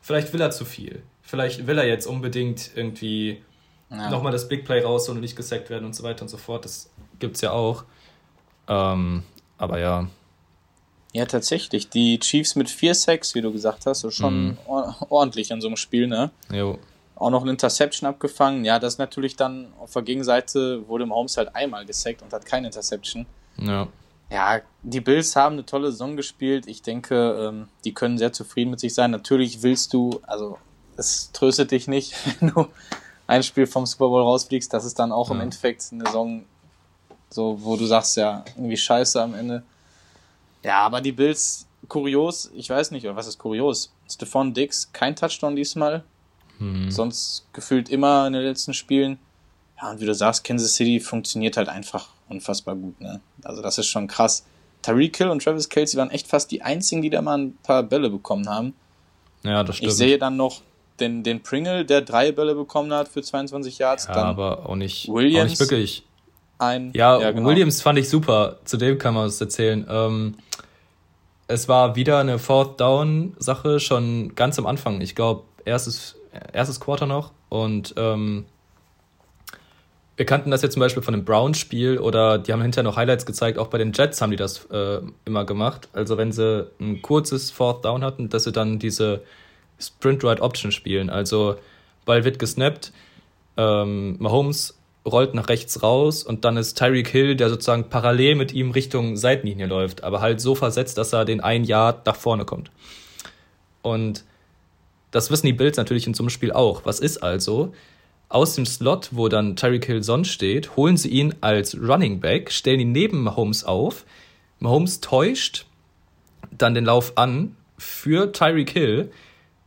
vielleicht will er zu viel. Vielleicht will er jetzt unbedingt irgendwie ja. nochmal das Big Play raus und nicht gesackt werden und so weiter und so fort. Das gibt's ja auch. Ähm, aber ja, ja, tatsächlich. Die Chiefs mit 4 Sacks, wie du gesagt hast, ist schon mm. ordentlich in so einem Spiel, ne? Jo. Auch noch eine Interception abgefangen. Ja, das natürlich dann auf der Gegenseite wurde im Holmes halt einmal gesackt und hat keine Interception. Ja. Ja, die Bills haben eine tolle Saison gespielt. Ich denke, ähm, die können sehr zufrieden mit sich sein. Natürlich willst du, also es tröstet dich nicht, [laughs] wenn du ein Spiel vom Super Bowl rausfliegst. Das ist dann auch ja. im Endeffekt eine Saison, so, wo du sagst, ja, irgendwie scheiße am Ende. Ja, aber die Bills, kurios, ich weiß nicht, oder was ist kurios? Stephon Dix, kein Touchdown diesmal. Hm. Sonst gefühlt immer in den letzten Spielen. Ja, und wie du sagst, Kansas City funktioniert halt einfach unfassbar gut, ne? Also das ist schon krass. Tariq Hill und Travis Kelsey waren echt fast die einzigen, die da mal ein paar Bälle bekommen haben. Ja, das stimmt. Ich sehe dann noch den, den Pringle, der drei Bälle bekommen hat für 22 Yards. Ja, dann aber auch nicht, Williams, auch nicht wirklich. Ein, ja, ja genau. Williams fand ich super. Zu dem kann man was erzählen. Ähm, es war wieder eine Fourth Down Sache schon ganz am Anfang. Ich glaube erstes erstes Quarter noch und ähm, wir kannten das jetzt zum Beispiel von dem Browns-Spiel oder die haben hinterher noch Highlights gezeigt, auch bei den Jets haben die das äh, immer gemacht. Also wenn sie ein kurzes Fourth Down hatten, dass sie dann diese Sprint Right Option spielen. Also Ball wird gesnappt, ähm, Mahomes rollt nach rechts raus und dann ist Tyreek Hill, der sozusagen parallel mit ihm Richtung Seitenlinie läuft, aber halt so versetzt, dass er den ein Yard nach vorne kommt. Und das wissen die Bills natürlich in so einem Spiel auch. Was ist also? Aus dem Slot, wo dann Tyreek Hill sonst steht, holen sie ihn als Running Back, stellen ihn neben Mahomes auf. Mahomes täuscht dann den Lauf an für Tyreek Hill.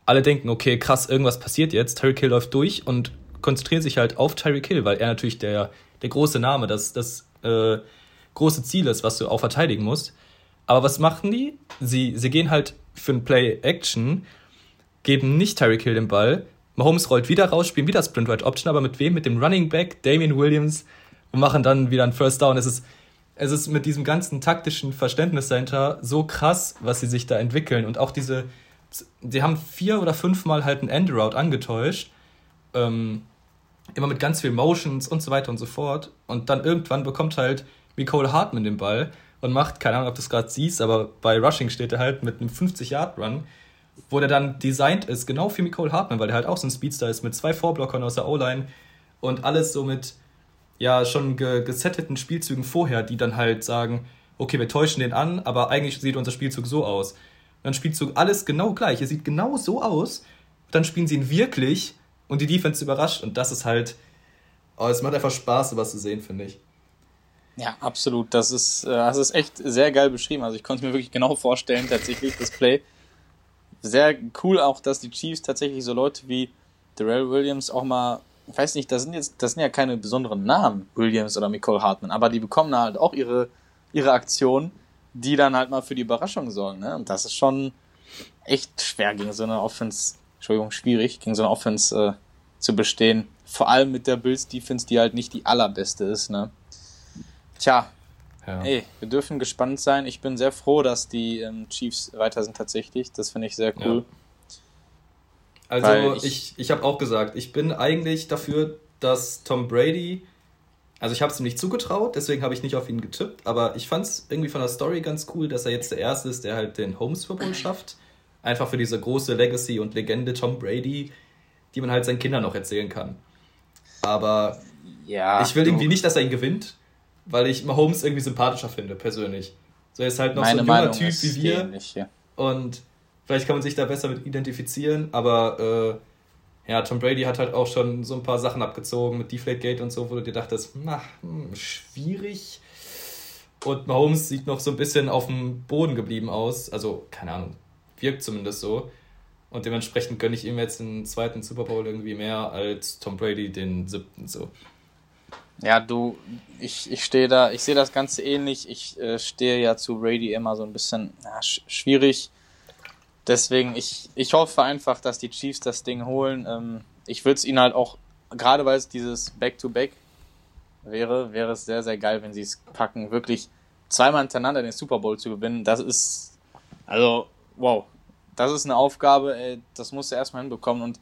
Alle denken, okay, krass, irgendwas passiert jetzt. Tyreek Hill läuft durch und konzentrieren sich halt auf Tyreek Hill, weil er natürlich der, der große Name, das, das äh, große Ziel ist, was du auch verteidigen musst. Aber was machen die? Sie, sie gehen halt für ein Play-Action, geben nicht Tyreek Hill den Ball. Mahomes rollt wieder raus, spielen wieder Sprint Right Option, aber mit wem? Mit dem Running Back, Damian Williams, und machen dann wieder einen First Down. Es ist, es ist mit diesem ganzen taktischen Verständnis dahinter so krass, was sie sich da entwickeln. Und auch diese, sie haben vier oder fünfmal halt einen End-Route angetäuscht. Ähm, immer mit ganz viel Motions und so weiter und so fort. Und dann irgendwann bekommt halt Nicole Hartman den Ball und macht, keine Ahnung, ob du es gerade siehst, aber bei Rushing steht er halt mit einem 50-Yard-Run, wo der dann designt ist, genau für Nicole Hartman, weil der halt auch so ein Speedster ist mit zwei Vorblockern aus der O-Line und alles so mit ja schon ge gesetteten Spielzügen vorher, die dann halt sagen, okay, wir täuschen den an, aber eigentlich sieht unser Spielzug so aus. Dann Spielzug alles genau gleich. Er sieht genau so aus. Dann spielen sie ihn wirklich und die Defense überrascht. Und das ist halt, oh, es macht einfach Spaß, sowas zu sehen, finde ich. Ja, absolut. Das ist, äh, das ist echt sehr geil beschrieben. Also ich konnte es mir wirklich genau vorstellen, tatsächlich, das Play. Sehr cool auch, dass die Chiefs tatsächlich so Leute wie Darrell Williams auch mal, ich weiß nicht, das sind jetzt, das sind ja keine besonderen Namen, Williams oder Nicole Hartman, aber die bekommen halt auch ihre, ihre Aktionen, die dann halt mal für die Überraschung sorgen. Ne? Und das ist schon echt schwer gegen so eine Offense, Entschuldigung, schwierig, gegen so eine Offense äh, zu bestehen. Vor allem mit der Bills Defense, die halt nicht die allerbeste ist. Ne? Tja, ja. ey, wir dürfen gespannt sein. Ich bin sehr froh, dass die ähm, Chiefs weiter sind tatsächlich. Das finde ich sehr cool. Ja. Also ich, ich, ich habe auch gesagt, ich bin eigentlich dafür, dass Tom Brady, also ich habe es ihm nicht zugetraut, deswegen habe ich nicht auf ihn getippt, aber ich fand es irgendwie von der Story ganz cool, dass er jetzt der Erste ist, der halt den Super Bowl schafft. Einfach für diese große Legacy und Legende Tom Brady, die man halt seinen Kindern noch erzählen kann. Aber ja, ich will irgendwie nicht, dass er ihn gewinnt, weil ich Mahomes irgendwie sympathischer finde, persönlich. So, er ist halt noch Meine so ein junger Meinung Typ wie wir. Ähnlich, ja. Und Vielleicht kann man sich da besser mit identifizieren, aber äh, ja, Tom Brady hat halt auch schon so ein paar Sachen abgezogen mit Deflategate und so, wo du dir dachtest, na, hm, schwierig. Und Mahomes sieht noch so ein bisschen auf dem Boden geblieben aus. Also, keine Ahnung, wirkt zumindest so. Und dementsprechend gönne ich ihm jetzt den zweiten Super Bowl irgendwie mehr als Tom Brady den siebten so. Ja, du, ich, ich stehe da, ich sehe das Ganze ähnlich. Ich äh, stehe ja zu Brady immer so ein bisschen ja, sch schwierig. Deswegen, ich, ich hoffe einfach, dass die Chiefs das Ding holen. Ähm, ich würde es ihnen halt auch, gerade weil es dieses Back-to-Back -Back wäre, wäre es sehr, sehr geil, wenn sie es packen, wirklich zweimal hintereinander den Super Bowl zu gewinnen. Das ist, also, wow. Das ist eine Aufgabe, ey, das musst du erstmal hinbekommen. Und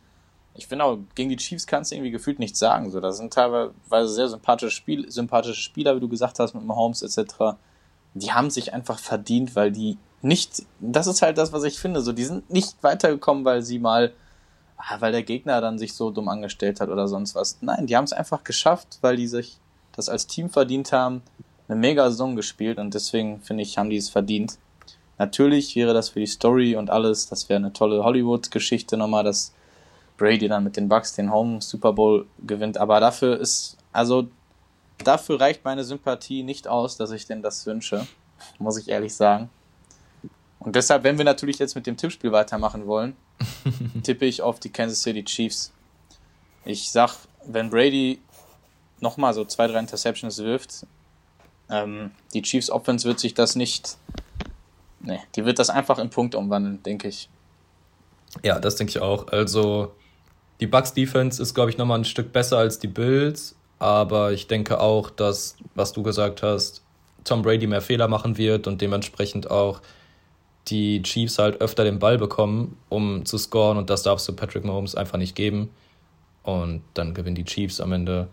ich finde auch, gegen die Chiefs kannst du irgendwie gefühlt nichts sagen. So, das sind teilweise sehr sympathische, Spiel, sympathische Spieler, wie du gesagt hast, mit Mahomes etc. Die haben sich einfach verdient, weil die nicht, das ist halt das, was ich finde, so, die sind nicht weitergekommen, weil sie mal, ah, weil der Gegner dann sich so dumm angestellt hat oder sonst was. Nein, die haben es einfach geschafft, weil die sich das als Team verdient haben, eine mega Saison gespielt und deswegen finde ich, haben die es verdient. Natürlich wäre das für die Story und alles, das wäre eine tolle Hollywood-Geschichte nochmal, dass Brady dann mit den Bucks den Home Super Bowl gewinnt, aber dafür ist, also dafür reicht meine Sympathie nicht aus, dass ich denn das wünsche, muss ich ehrlich sagen. Und deshalb, wenn wir natürlich jetzt mit dem Tippspiel weitermachen wollen, [laughs] tippe ich auf die Kansas City Chiefs. Ich sag, wenn Brady nochmal so zwei, drei Interceptions wirft, ähm, die Chiefs Offense wird sich das nicht, nee, die wird das einfach in Punkte umwandeln, denke ich. Ja, das denke ich auch. Also, die Bucks Defense ist, glaube ich, nochmal ein Stück besser als die Bills, aber ich denke auch, dass, was du gesagt hast, Tom Brady mehr Fehler machen wird und dementsprechend auch die Chiefs halt öfter den Ball bekommen, um zu scoren und das darfst du Patrick Mahomes einfach nicht geben. Und dann gewinnen die Chiefs am Ende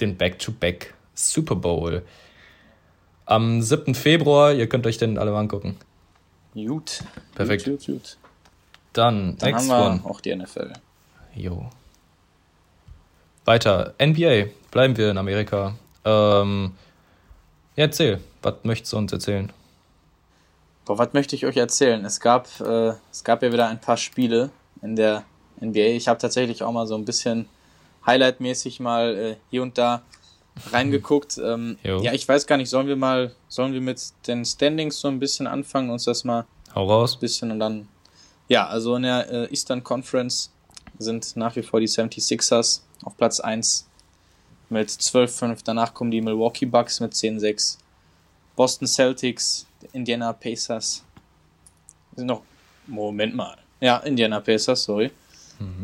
den Back-to-Back -Back Super Bowl. Am 7. Februar, ihr könnt euch den alle mal angucken. Gut. Perfekt. Gut, gut, gut. Dann, Dann next haben wir one. auch die NFL. Jo. Weiter, NBA. Bleiben wir in Amerika. Ähm, ja, erzähl. Was möchtest du uns erzählen? Boah, was möchte ich euch erzählen? Es gab, äh, es gab ja wieder ein paar Spiele in der NBA. Ich habe tatsächlich auch mal so ein bisschen Highlight-mäßig mal äh, hier und da reingeguckt. Ähm, ja, ich weiß gar nicht, sollen wir mal, sollen wir mit den Standings so ein bisschen anfangen, uns das mal Hau raus. ein bisschen und dann. Ja, also in der äh, Eastern Conference sind nach wie vor die 76ers auf Platz 1 mit 12-5. Danach kommen die Milwaukee Bucks mit 10-6. Boston Celtics Indiana Pacers. Sind noch. Moment mal. Ja, Indiana Pacers, sorry.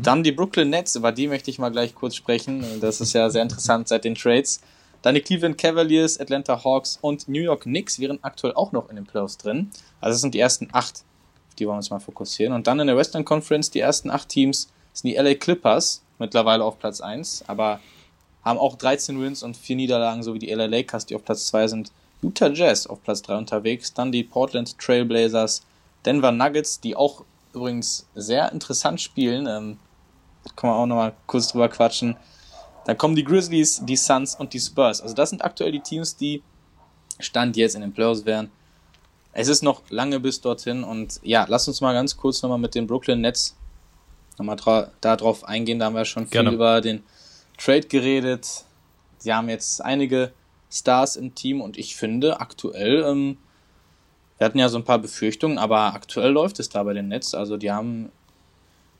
Dann die Brooklyn Nets, über die möchte ich mal gleich kurz sprechen. Das ist ja sehr interessant seit den Trades. Dann die Cleveland Cavaliers, Atlanta Hawks und New York Knicks wären aktuell auch noch in den Playoffs drin. Also das sind die ersten acht, auf die wollen wir uns mal fokussieren. Und dann in der Western Conference, die ersten acht Teams sind die LA Clippers, mittlerweile auf Platz 1, aber haben auch 13 Wins und 4 Niederlagen, so wie die LA Lakers, die auf Platz 2 sind. Utah Jazz auf Platz 3 unterwegs, dann die Portland Trailblazers, Denver Nuggets, die auch übrigens sehr interessant spielen. Ähm, kann man auch nochmal kurz drüber quatschen. Dann kommen die Grizzlies, die Suns und die Spurs. Also das sind aktuell die Teams, die Stand jetzt in den Playoffs wären. Es ist noch lange bis dorthin und ja, lass uns mal ganz kurz nochmal mit den Brooklyn Nets nochmal darauf eingehen. Da haben wir schon viel Gerne. über den Trade geredet. Sie haben jetzt einige Stars im Team und ich finde aktuell, ähm, wir hatten ja so ein paar Befürchtungen, aber aktuell läuft es da bei den Nets. Also die haben,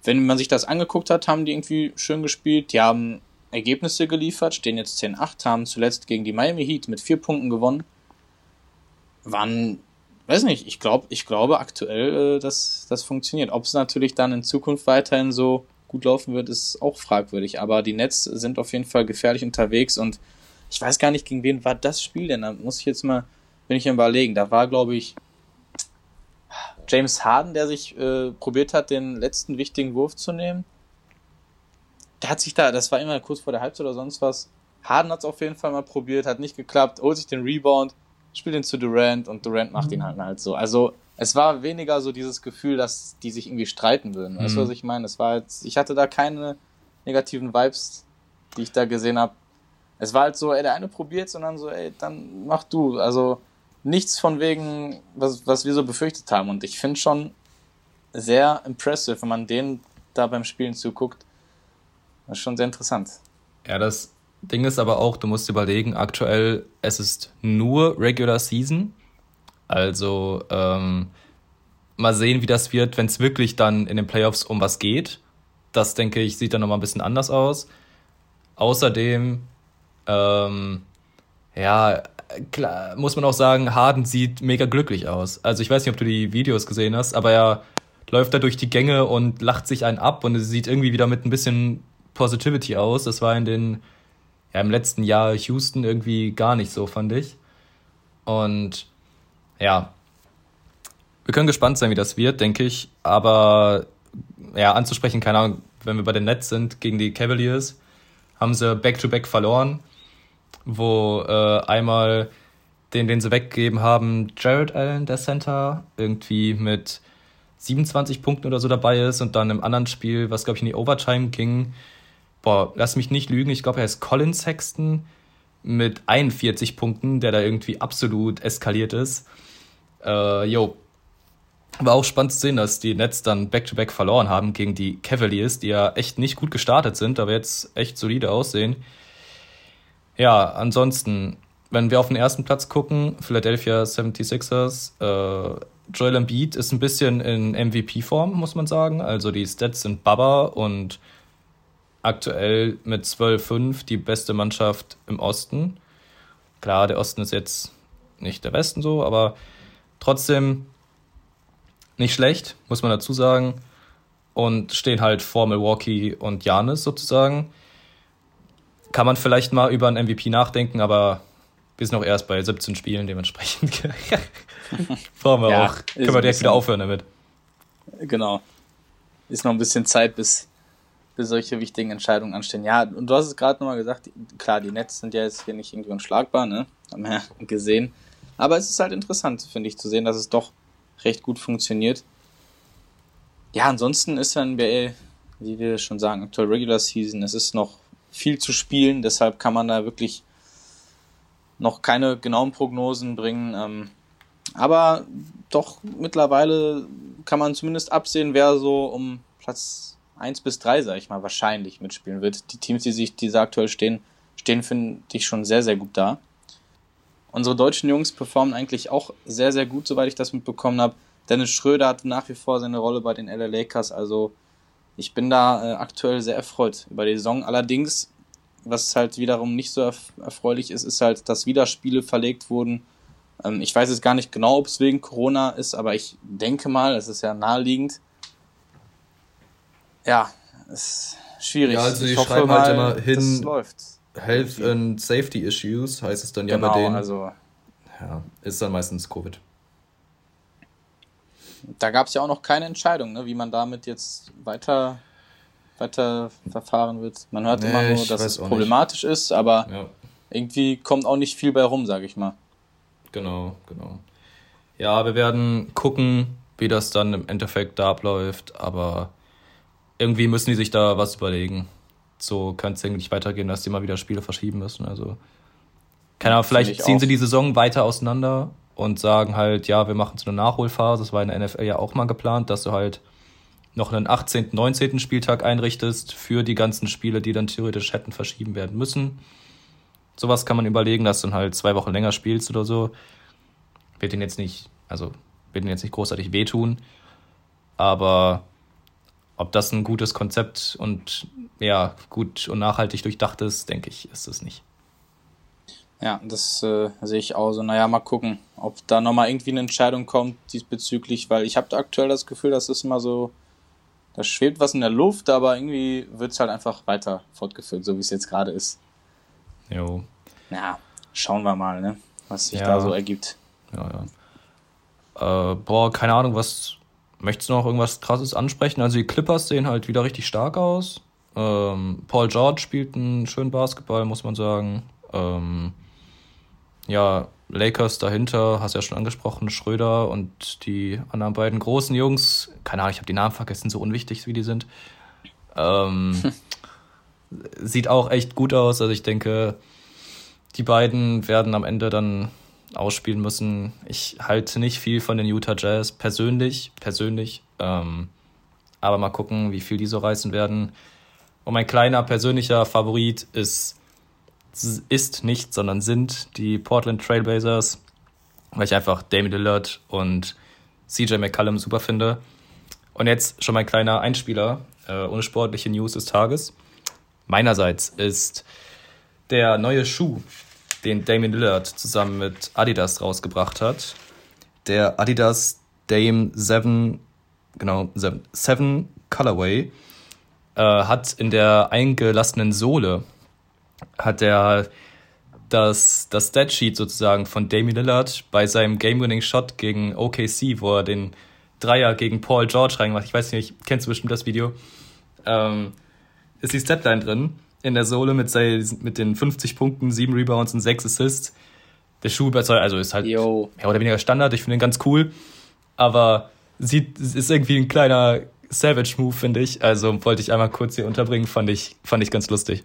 wenn man sich das angeguckt hat, haben die irgendwie schön gespielt. Die haben Ergebnisse geliefert, stehen jetzt 10-8, haben zuletzt gegen die Miami Heat mit vier Punkten gewonnen. Waren, weiß nicht, ich glaube, ich glaube aktuell, äh, dass das funktioniert. Ob es natürlich dann in Zukunft weiterhin so gut laufen wird, ist auch fragwürdig. Aber die Nets sind auf jeden Fall gefährlich unterwegs und ich weiß gar nicht, gegen wen war das Spiel denn? Da muss ich jetzt mal, bin ich überlegen. Da war, glaube ich, James Harden, der sich äh, probiert hat, den letzten wichtigen Wurf zu nehmen. Der hat sich da, das war immer kurz vor der Halbzeit oder sonst was. Harden hat es auf jeden Fall mal probiert, hat nicht geklappt, holt sich den Rebound, spielt ihn zu Durant und Durant macht ihn mhm. halt, halt so. Also es war weniger so dieses Gefühl, dass die sich irgendwie streiten würden. Weißt du, was mhm. ich meine? Es war jetzt, ich hatte da keine negativen Vibes, die ich da gesehen habe. Es war halt so, ey, der eine probiert, sondern so, ey, dann mach du. Also nichts von wegen, was, was wir so befürchtet haben. Und ich finde schon sehr impressive, wenn man denen da beim Spielen zuguckt. Das ist schon sehr interessant. Ja, das Ding ist aber auch, du musst überlegen, aktuell, es ist nur Regular Season. Also ähm, mal sehen, wie das wird, wenn es wirklich dann in den Playoffs um was geht. Das, denke ich, sieht dann nochmal ein bisschen anders aus. Außerdem, ähm, ja, klar, muss man auch sagen, Harden sieht mega glücklich aus. Also ich weiß nicht, ob du die Videos gesehen hast, aber er läuft da durch die Gänge und lacht sich einen ab und es sieht irgendwie wieder mit ein bisschen Positivity aus. Das war in den, ja, im letzten Jahr Houston irgendwie gar nicht so, fand ich. Und ja, wir können gespannt sein, wie das wird, denke ich. Aber ja, anzusprechen, keine Ahnung, wenn wir bei den Nets sind gegen die Cavaliers, haben sie Back-to-Back -back verloren wo äh, einmal den, den sie weggegeben haben, Jared Allen, der Center, irgendwie mit 27 Punkten oder so dabei ist und dann im anderen Spiel, was glaube ich in die Overtime ging, boah, lass mich nicht lügen, ich glaube, er ist Colin Sexton mit 41 Punkten, der da irgendwie absolut eskaliert ist. Äh, jo. War auch spannend zu sehen, dass die Nets dann Back-to-Back -back verloren haben gegen die Cavaliers, die ja echt nicht gut gestartet sind, aber jetzt echt solide aussehen. Ja, ansonsten, wenn wir auf den ersten Platz gucken, Philadelphia 76ers, äh, Joel Embiid ist ein bisschen in MVP-Form, muss man sagen. Also die Stats sind Baba und aktuell mit 12-5 die beste Mannschaft im Osten. Klar, der Osten ist jetzt nicht der Westen so, aber trotzdem nicht schlecht, muss man dazu sagen. Und stehen halt vor Milwaukee und Janis sozusagen kann man vielleicht mal über einen MVP nachdenken, aber wir sind noch erst bei 17 Spielen, dementsprechend [laughs] brauchen wir ja, auch. Können wir direkt wieder aufhören damit. Genau. Ist noch ein bisschen Zeit, bis, bis solche wichtigen Entscheidungen anstehen. Ja, und du hast es gerade nochmal gesagt, klar, die Nets sind ja jetzt hier nicht irgendwie unschlagbar, ne? Haben wir ja gesehen. Aber es ist halt interessant, finde ich, zu sehen, dass es doch recht gut funktioniert. Ja, ansonsten ist dann NBA, wie wir schon sagen, aktuell Regular Season. Es ist noch viel zu spielen, deshalb kann man da wirklich noch keine genauen Prognosen bringen. Ähm, aber doch mittlerweile kann man zumindest absehen, wer so um Platz 1 bis 3, sag ich mal, wahrscheinlich mitspielen wird. Die Teams, die sich diese aktuell stehen, stehen, finde ich schon sehr, sehr gut da. Unsere deutschen Jungs performen eigentlich auch sehr, sehr gut, soweit ich das mitbekommen habe. Dennis Schröder hat nach wie vor seine Rolle bei den LA Lakers, also ich bin da äh, aktuell sehr erfreut über die Saison. Allerdings, was halt wiederum nicht so erf erfreulich ist, ist halt, dass wieder Spiele verlegt wurden. Ähm, ich weiß jetzt gar nicht genau, ob es wegen Corona ist, aber ich denke mal, es ist ja naheliegend. Ja, es ist schwierig. Ja, also die ich schreiben halt mal, immer hin, Health and Safety Issues heißt es dann genau, ja bei genau, denen. Also, ja, ist dann meistens Covid da gab es ja auch noch keine Entscheidung, ne, wie man damit jetzt weiter, weiter verfahren wird. Man hört nee, immer nur, dass es problematisch nicht. ist, aber ja. irgendwie kommt auch nicht viel bei rum, sage ich mal. Genau, genau. Ja, wir werden gucken, wie das dann im Endeffekt da abläuft, aber irgendwie müssen die sich da was überlegen. So kann es eigentlich weitergehen, dass die mal wieder Spiele verschieben müssen. Also Keine Ahnung, vielleicht ziehen sie die Saison weiter auseinander und sagen halt, ja, wir machen so eine Nachholphase. Das war in der NFL ja auch mal geplant, dass du halt noch einen 18., 19. Spieltag einrichtest für die ganzen Spiele, die dann theoretisch hätten verschieben werden müssen. Sowas kann man überlegen, dass du dann halt zwei Wochen länger spielst oder so. Wird den jetzt nicht, also wird den jetzt nicht großartig wehtun. Aber ob das ein gutes Konzept und ja, gut und nachhaltig durchdacht ist, denke ich, ist es nicht. Ja, das äh, sehe ich auch so. Naja, mal gucken, ob da nochmal irgendwie eine Entscheidung kommt diesbezüglich, weil ich habe aktuell das Gefühl, das ist immer so, da schwebt was in der Luft, aber irgendwie wird es halt einfach weiter fortgeführt, so wie es jetzt gerade ist. Jo. Ja, schauen wir mal, ne, was sich ja. da so ergibt. Ja, ja. Äh, boah, keine Ahnung, was möchtest du noch irgendwas krasses ansprechen? Also die Clippers sehen halt wieder richtig stark aus. Ähm, Paul George spielt einen schönen Basketball, muss man sagen. Ähm, ja, Lakers dahinter, hast ja schon angesprochen, Schröder und die anderen beiden großen Jungs. Keine Ahnung, ich habe die Namen vergessen, so unwichtig wie die sind. Ähm, [laughs] sieht auch echt gut aus. Also ich denke, die beiden werden am Ende dann ausspielen müssen. Ich halte nicht viel von den Utah Jazz persönlich, persönlich. Ähm, aber mal gucken, wie viel die so reißen werden. Und mein kleiner persönlicher Favorit ist ist nicht, sondern sind die Portland Trailblazers, weil ich einfach Damian Lillard und CJ McCallum super finde. Und jetzt schon mein kleiner Einspieler, äh, ohne sportliche News des Tages. Meinerseits ist der neue Schuh, den Damian Lillard zusammen mit Adidas rausgebracht hat, der Adidas Dame 7, genau, 7, 7 Colorway, äh, hat in der eingelassenen Sohle hat er das, das Statsheet sozusagen von Damian Lillard bei seinem Game-Winning-Shot gegen OKC, wo er den Dreier gegen Paul George reingemacht. Ich weiß nicht, kennst du bestimmt das Video. Ähm, ist die Statline drin in der Sohle mit, mit den 50 Punkten, 7 Rebounds und 6 Assists. Der Schuh also ist halt Yo. mehr oder weniger Standard. Ich finde ihn ganz cool. Aber sieht, ist irgendwie ein kleiner Savage-Move, finde ich. Also wollte ich einmal kurz hier unterbringen, fand ich, fand ich ganz lustig.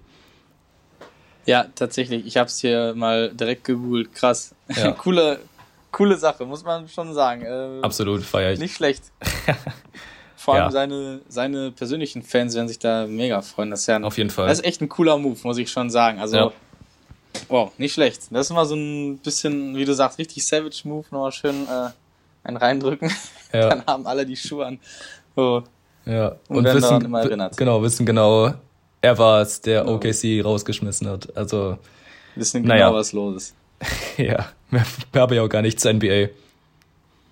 Ja, tatsächlich. Ich habe es hier mal direkt gegoogelt. Krass. Ja. [laughs] coole, coole Sache, muss man schon sagen. Äh, Absolut, feier ich. Nicht schlecht. [laughs] Vor allem ja. seine, seine persönlichen Fans werden sich da mega freuen. Das ist ja ein, Auf jeden Fall. Das ist echt ein cooler Move, muss ich schon sagen. Also, ja. wow, nicht schlecht. Das ist immer so ein bisschen, wie du sagst, richtig Savage Move. Nochmal schön äh, einen reindrücken. Ja. [laughs] Dann haben alle die Schuhe an. So. Ja, und, und werden wissen, daran immer erinnert. Genau, wissen genau, er war es, der genau. OKC rausgeschmissen hat. Also. Wissen genau, naja. was los ist. [laughs] ja, mehr, mehr habe ich auch gar nicht zur NBA.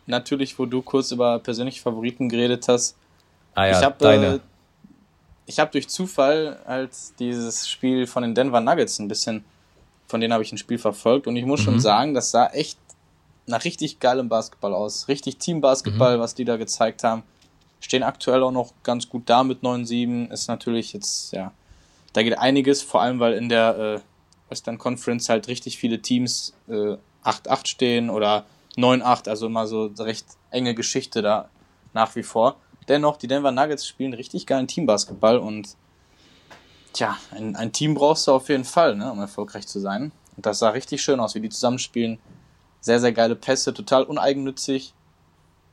Natürlich, wo du kurz über persönliche Favoriten geredet hast. Ah ja, ich hab, deine. Äh, ich habe durch Zufall halt dieses Spiel von den Denver Nuggets ein bisschen, von denen habe ich ein Spiel verfolgt und ich muss mhm. schon sagen, das sah echt nach richtig geilem Basketball aus. Richtig Teambasketball, mhm. was die da gezeigt haben. Stehen aktuell auch noch ganz gut da mit 9-7. Ist natürlich jetzt, ja, da geht einiges, vor allem weil in der äh, Western Conference halt richtig viele Teams äh, 8-8 stehen oder 9-8, also immer so recht enge Geschichte da nach wie vor. Dennoch, die Denver Nuggets spielen richtig geilen Teambasketball und tja, ein, ein Team brauchst du auf jeden Fall, ne, um erfolgreich zu sein. Und das sah richtig schön aus, wie die zusammenspielen. Sehr, sehr geile Pässe, total uneigennützig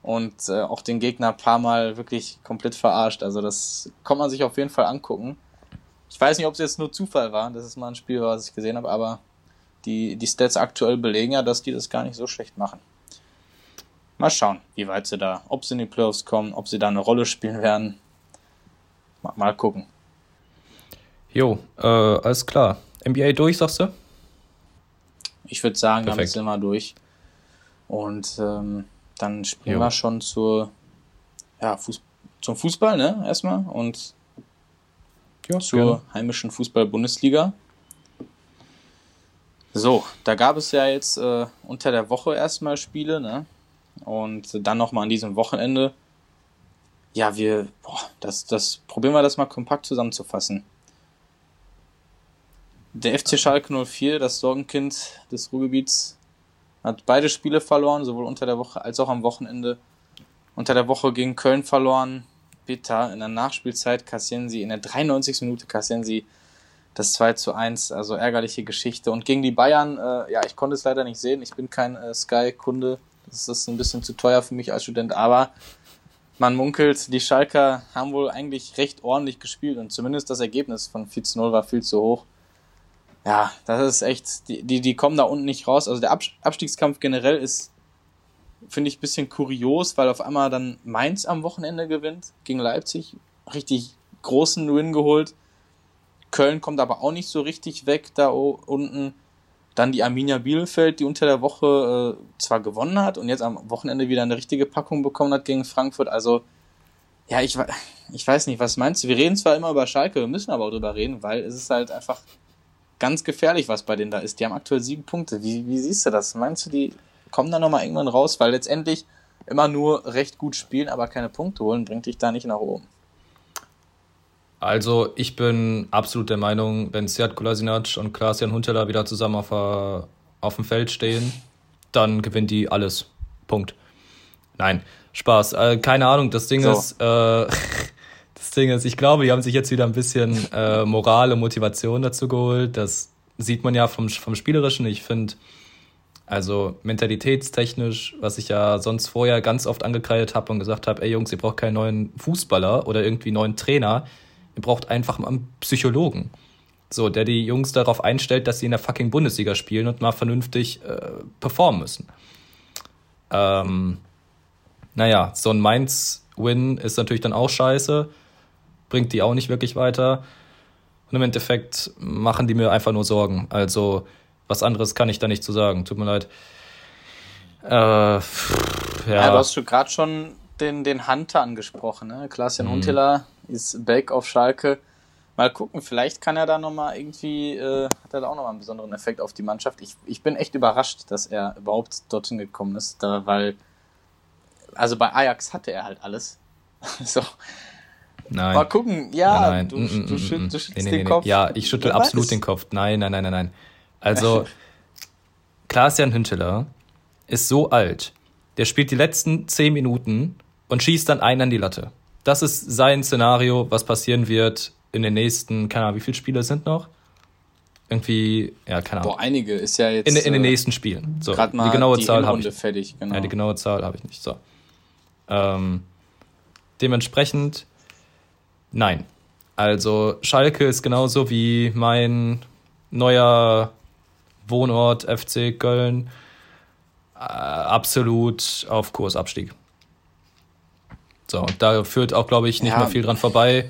und äh, auch den Gegner ein paar Mal wirklich komplett verarscht. Also das kann man sich auf jeden Fall angucken. Ich weiß nicht, ob es jetzt nur Zufall war, dass es mal ein Spiel was ich gesehen habe, aber die, die Stats aktuell belegen ja, dass die das gar nicht so schlecht machen. Mal schauen, wie weit sie da, ob sie in die Playoffs kommen, ob sie da eine Rolle spielen werden. Mal, mal gucken. Jo, äh, alles klar. NBA durch, sagst du? Ich würde sagen, Perfekt. damit sind wir durch. Und ähm, dann springen jo. wir schon zur, ja, Fuß, zum Fußball, ne, erstmal. Und ja, zur gerne. heimischen Fußball-Bundesliga. So, da gab es ja jetzt äh, unter der Woche erstmal Spiele, ne? Und dann nochmal an diesem Wochenende. Ja, wir, boah, das, das, probieren wir das mal kompakt zusammenzufassen. Der FC Schalke 04, das Sorgenkind des Ruhrgebiets, hat beide Spiele verloren, sowohl unter der Woche als auch am Wochenende. Unter der Woche gegen Köln verloren, bitter. In der Nachspielzeit kassieren sie, in der 93. Minute kassieren sie Das 2 zu 1, also ärgerliche Geschichte. Und gegen die Bayern, äh, ja, ich konnte es leider nicht sehen. Ich bin kein äh, Sky-Kunde. Das ist ein bisschen zu teuer für mich als Student, aber man munkelt, die Schalker haben wohl eigentlich recht ordentlich gespielt und zumindest das Ergebnis von 4 zu 0 war viel zu hoch. Ja, das ist echt, die, die, die kommen da unten nicht raus. Also der Abstiegskampf generell ist, finde ich, ein bisschen kurios, weil auf einmal dann Mainz am Wochenende gewinnt gegen Leipzig. Richtig großen Win geholt. Köln kommt aber auch nicht so richtig weg da unten. Dann die Arminia Bielefeld, die unter der Woche äh, zwar gewonnen hat und jetzt am Wochenende wieder eine richtige Packung bekommen hat gegen Frankfurt. Also, ja, ich, ich weiß nicht, was meinst du? Wir reden zwar immer über Schalke, wir müssen aber auch drüber reden, weil es ist halt einfach ganz gefährlich, was bei denen da ist. Die haben aktuell sieben Punkte. Wie, wie siehst du das? Meinst du, die kommen da nochmal irgendwann raus? Weil letztendlich immer nur recht gut spielen, aber keine Punkte holen, bringt dich da nicht nach oben. Also ich bin absolut der Meinung, wenn Seat Kolasinac und Klaas-Jan Hunteler wieder zusammen auf, auf dem Feld stehen, dann gewinnt die alles. Punkt. Nein, Spaß. Äh, keine Ahnung, das Ding so. ist, äh, [laughs] das Ding ist, ich glaube, die haben sich jetzt wieder ein bisschen äh, Moral und Motivation dazu geholt. Das sieht man ja vom, vom Spielerischen. Ich finde, also mentalitätstechnisch, was ich ja sonst vorher ganz oft angekreidet habe und gesagt habe, ey Jungs, ihr braucht keinen neuen Fußballer oder irgendwie neuen Trainer Ihr braucht einfach mal einen Psychologen. So, der die Jungs darauf einstellt, dass sie in der fucking Bundesliga spielen und mal vernünftig äh, performen müssen. Ähm, naja, so ein Mainz-Win ist natürlich dann auch scheiße, bringt die auch nicht wirklich weiter. Und im Endeffekt machen die mir einfach nur Sorgen. Also, was anderes kann ich da nicht zu sagen. Tut mir leid. Äh, ja. ja. du hast schon gerade schon den, den Hunter angesprochen, ne? Klaas-Jan mhm. Ist back auf Schalke. Mal gucken, vielleicht kann er da nochmal irgendwie, äh, hat er da auch nochmal einen besonderen Effekt auf die Mannschaft. Ich, ich bin echt überrascht, dass er überhaupt dorthin gekommen ist, da, weil, also bei Ajax hatte er halt alles. [laughs] so. Nein. Mal gucken, ja, nein, nein. Du, mm, du, mm, mm, du schüttelst nee, nee, den nee, Kopf. Ja, ich schüttel absolut den Kopf. Nein, nein, nein, nein, nein. Also, Klaas-Jan Hünteler ist so alt, der spielt die letzten zehn Minuten und schießt dann einen an die Latte das ist sein Szenario, was passieren wird in den nächsten, keine Ahnung, wie viele Spiele sind noch? Irgendwie, ja, keine Ahnung. Boah, einige ist ja jetzt. In, in den äh, nächsten Spielen. So, gerade mal die genaue die Zahl habe ich. Fertig, genau. Ja, die genaue Zahl habe ich nicht. So. Ähm, dementsprechend, nein. Also, Schalke ist genauso wie mein neuer Wohnort FC Köln. Äh, absolut auf Kursabstieg. So, und da führt auch, glaube ich, nicht ja. mehr viel dran vorbei.